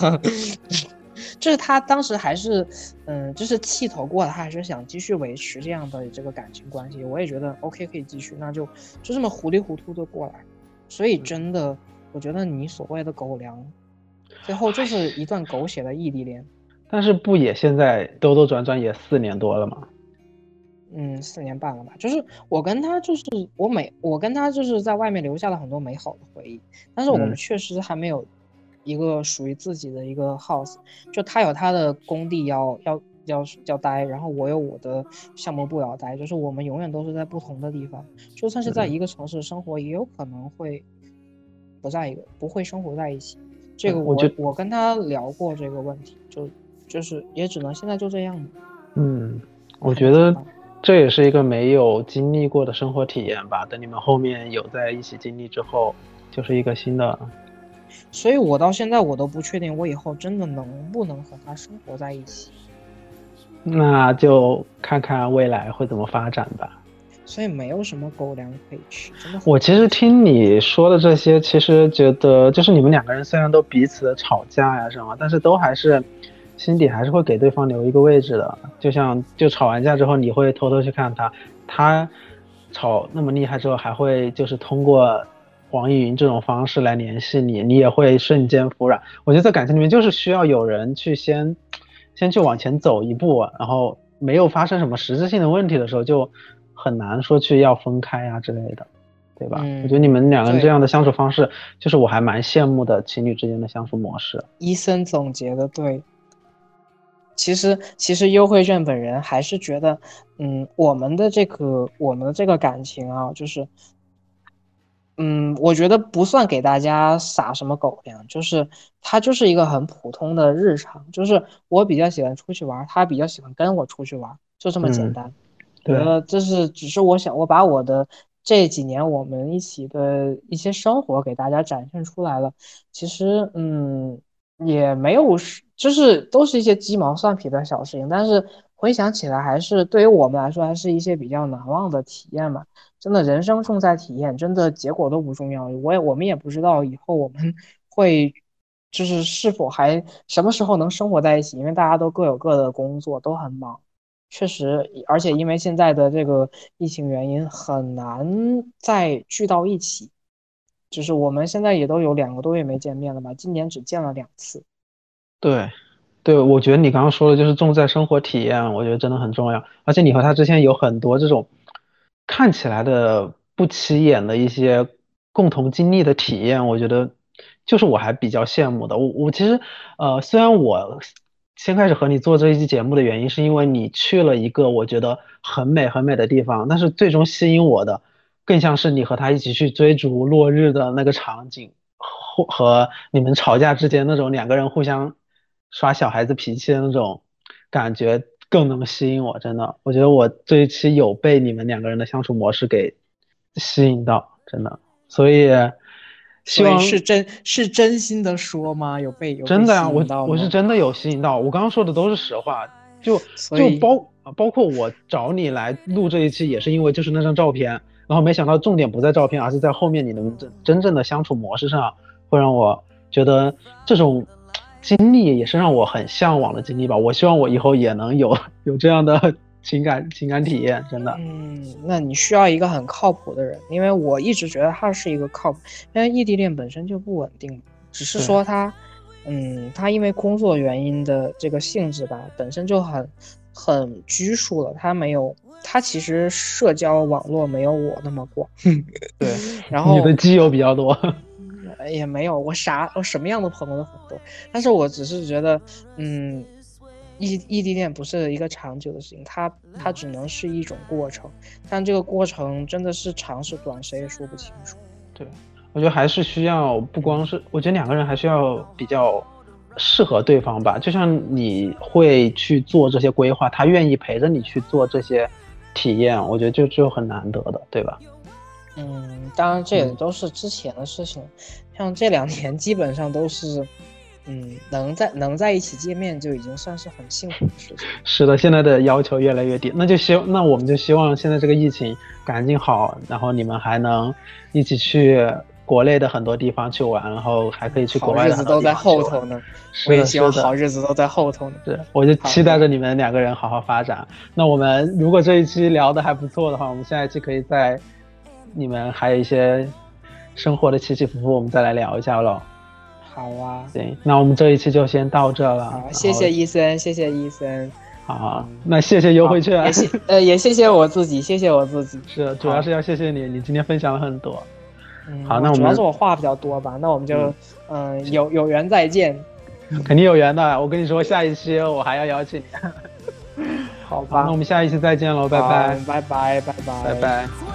就是他当时还是，嗯，就是气头过了，他还是想继续维持这样的这个感情关系。我也觉得 OK 可以继续，那就就这么糊里糊涂的过来。所以真的，我觉得你所谓的狗粮，最后就是一段狗血的异地恋。但是不也现在兜兜转转也四年多了吗？嗯，四年半了吧？就是我跟他，就是我每我跟他就是在外面留下了很多美好的回忆，但是我们确实还没有一个属于自己的一个 house。就他有他的工地要要要要待，然后我有我的项目部要待，就是我们永远都是在不同的地方。就算是在一个城市生活，也有可能会不在一个，不会生活在一起。这个我我跟他聊过这个问题，就就是也只能现在就这样。嗯，我觉得。这也是一个没有经历过的生活体验吧。等你们后面有在一起经历之后，就是一个新的。所以我到现在我都不确定，我以后真的能不能和他生活在一起。那就看看未来会怎么发展吧。所以没有什么狗粮可以吃，真的。我其实听你说的这些，其实觉得就是你们两个人虽然都彼此吵架呀什么，但是都还是。心底还是会给对方留一个位置的，就像就吵完架之后，你会偷偷去看他，他吵那么厉害之后，还会就是通过网易云这种方式来联系你，你也会瞬间服软。我觉得在感情里面就是需要有人去先先去往前走一步，然后没有发生什么实质性的问题的时候，就很难说去要分开啊之类的，对吧？我觉得你们两个人这样的相处方式，就是我还蛮羡慕的情侣之间的相处模式。医生总结的对。其实，其实优惠券本人还是觉得，嗯，我们的这个，我们的这个感情啊，就是，嗯，我觉得不算给大家撒什么狗粮，就是他就是一个很普通的日常，就是我比较喜欢出去玩，他比较喜欢跟我出去玩，就这么简单。对，这是只是我想我把我的这几年我们一起的一些生活给大家展现出来了。其实，嗯，也没有是。就是都是一些鸡毛蒜皮的小事情，但是回想起来，还是对于我们来说，还是一些比较难忘的体验嘛。真的，人生重在体验，真的结果都不重要。我也我们也不知道以后我们会，就是是否还什么时候能生活在一起，因为大家都各有各的工作，都很忙。确实，而且因为现在的这个疫情原因，很难再聚到一起。就是我们现在也都有两个多月没见面了吧？今年只见了两次。对，对，我觉得你刚刚说的就是重在生活体验，我觉得真的很重要。而且你和他之前有很多这种看起来的不起眼的一些共同经历的体验，我觉得就是我还比较羡慕的。我我其实呃，虽然我先开始和你做这一期节目的原因，是因为你去了一个我觉得很美很美的地方，但是最终吸引我的更像是你和他一起去追逐落日的那个场景，或和你们吵架之间那种两个人互相。耍小孩子脾气的那种感觉更能吸引我，真的，我觉得我这一期有被你们两个人的相处模式给吸引到，真的。所以希望是真是真心的说吗？有被有真的呀，我我我是真的有吸引到。我刚刚说的都是实话，就就包包括我找你来录这一期，也是因为就是那张照片，然后没想到重点不在照片，而是在后面你们真真正的相处模式上，会让我觉得这种经历也是让我很向往的经历吧。我希望我以后也能有有这样的。情感情感体验真的，嗯，那你需要一个很靠谱的人，因为我一直觉得他是一个靠谱，因为异地恋本身就不稳定，只是说他，嗯，他因为工作原因的这个性质吧，本身就很很拘束了，他没有，他其实社交网络没有我那么广，对，然后你的基友比较多，也没有，我啥我什么样的朋友都很多，但是我只是觉得，嗯。异异地恋不是一个长久的事情，它它只能是一种过程，但这个过程真的是长是短，谁也说不清楚。对，我觉得还是需要不光是，我觉得两个人还是要比较适合对方吧。就像你会去做这些规划，他愿意陪着你去做这些体验，我觉得就就很难得的，对吧？嗯，当然这也都是之前的事情，像这两年基本上都是。嗯，能在能在一起见面就已经算是很幸福的事情。是的，现在的要求越来越低，那就希那我们就希望现在这个疫情赶紧好，然后你们还能一起去国内的很多地方去玩，然后还可以去国外的。好日子都在后头呢，我也希望好日子都在后头呢。是，我就期待着你们两个人好好发展。那我们如果这一期聊的还不错的话，我们下一期可以在你们还有一些生活的起起伏伏，我们再来聊一下喽。好啊，行，那我们这一期就先到这了。好，谢谢医生，谢谢医生。好，那谢谢优惠券，也谢呃也谢谢我自己，谢谢我自己。是，主要是要谢谢你，你今天分享了很多。嗯，好，那我们主要是我话比较多吧，那我们就嗯有有缘再见。肯定有缘的，我跟你说，下一期我还要邀请你。好吧，那我们下一期再见喽，拜拜，拜拜，拜拜，拜拜。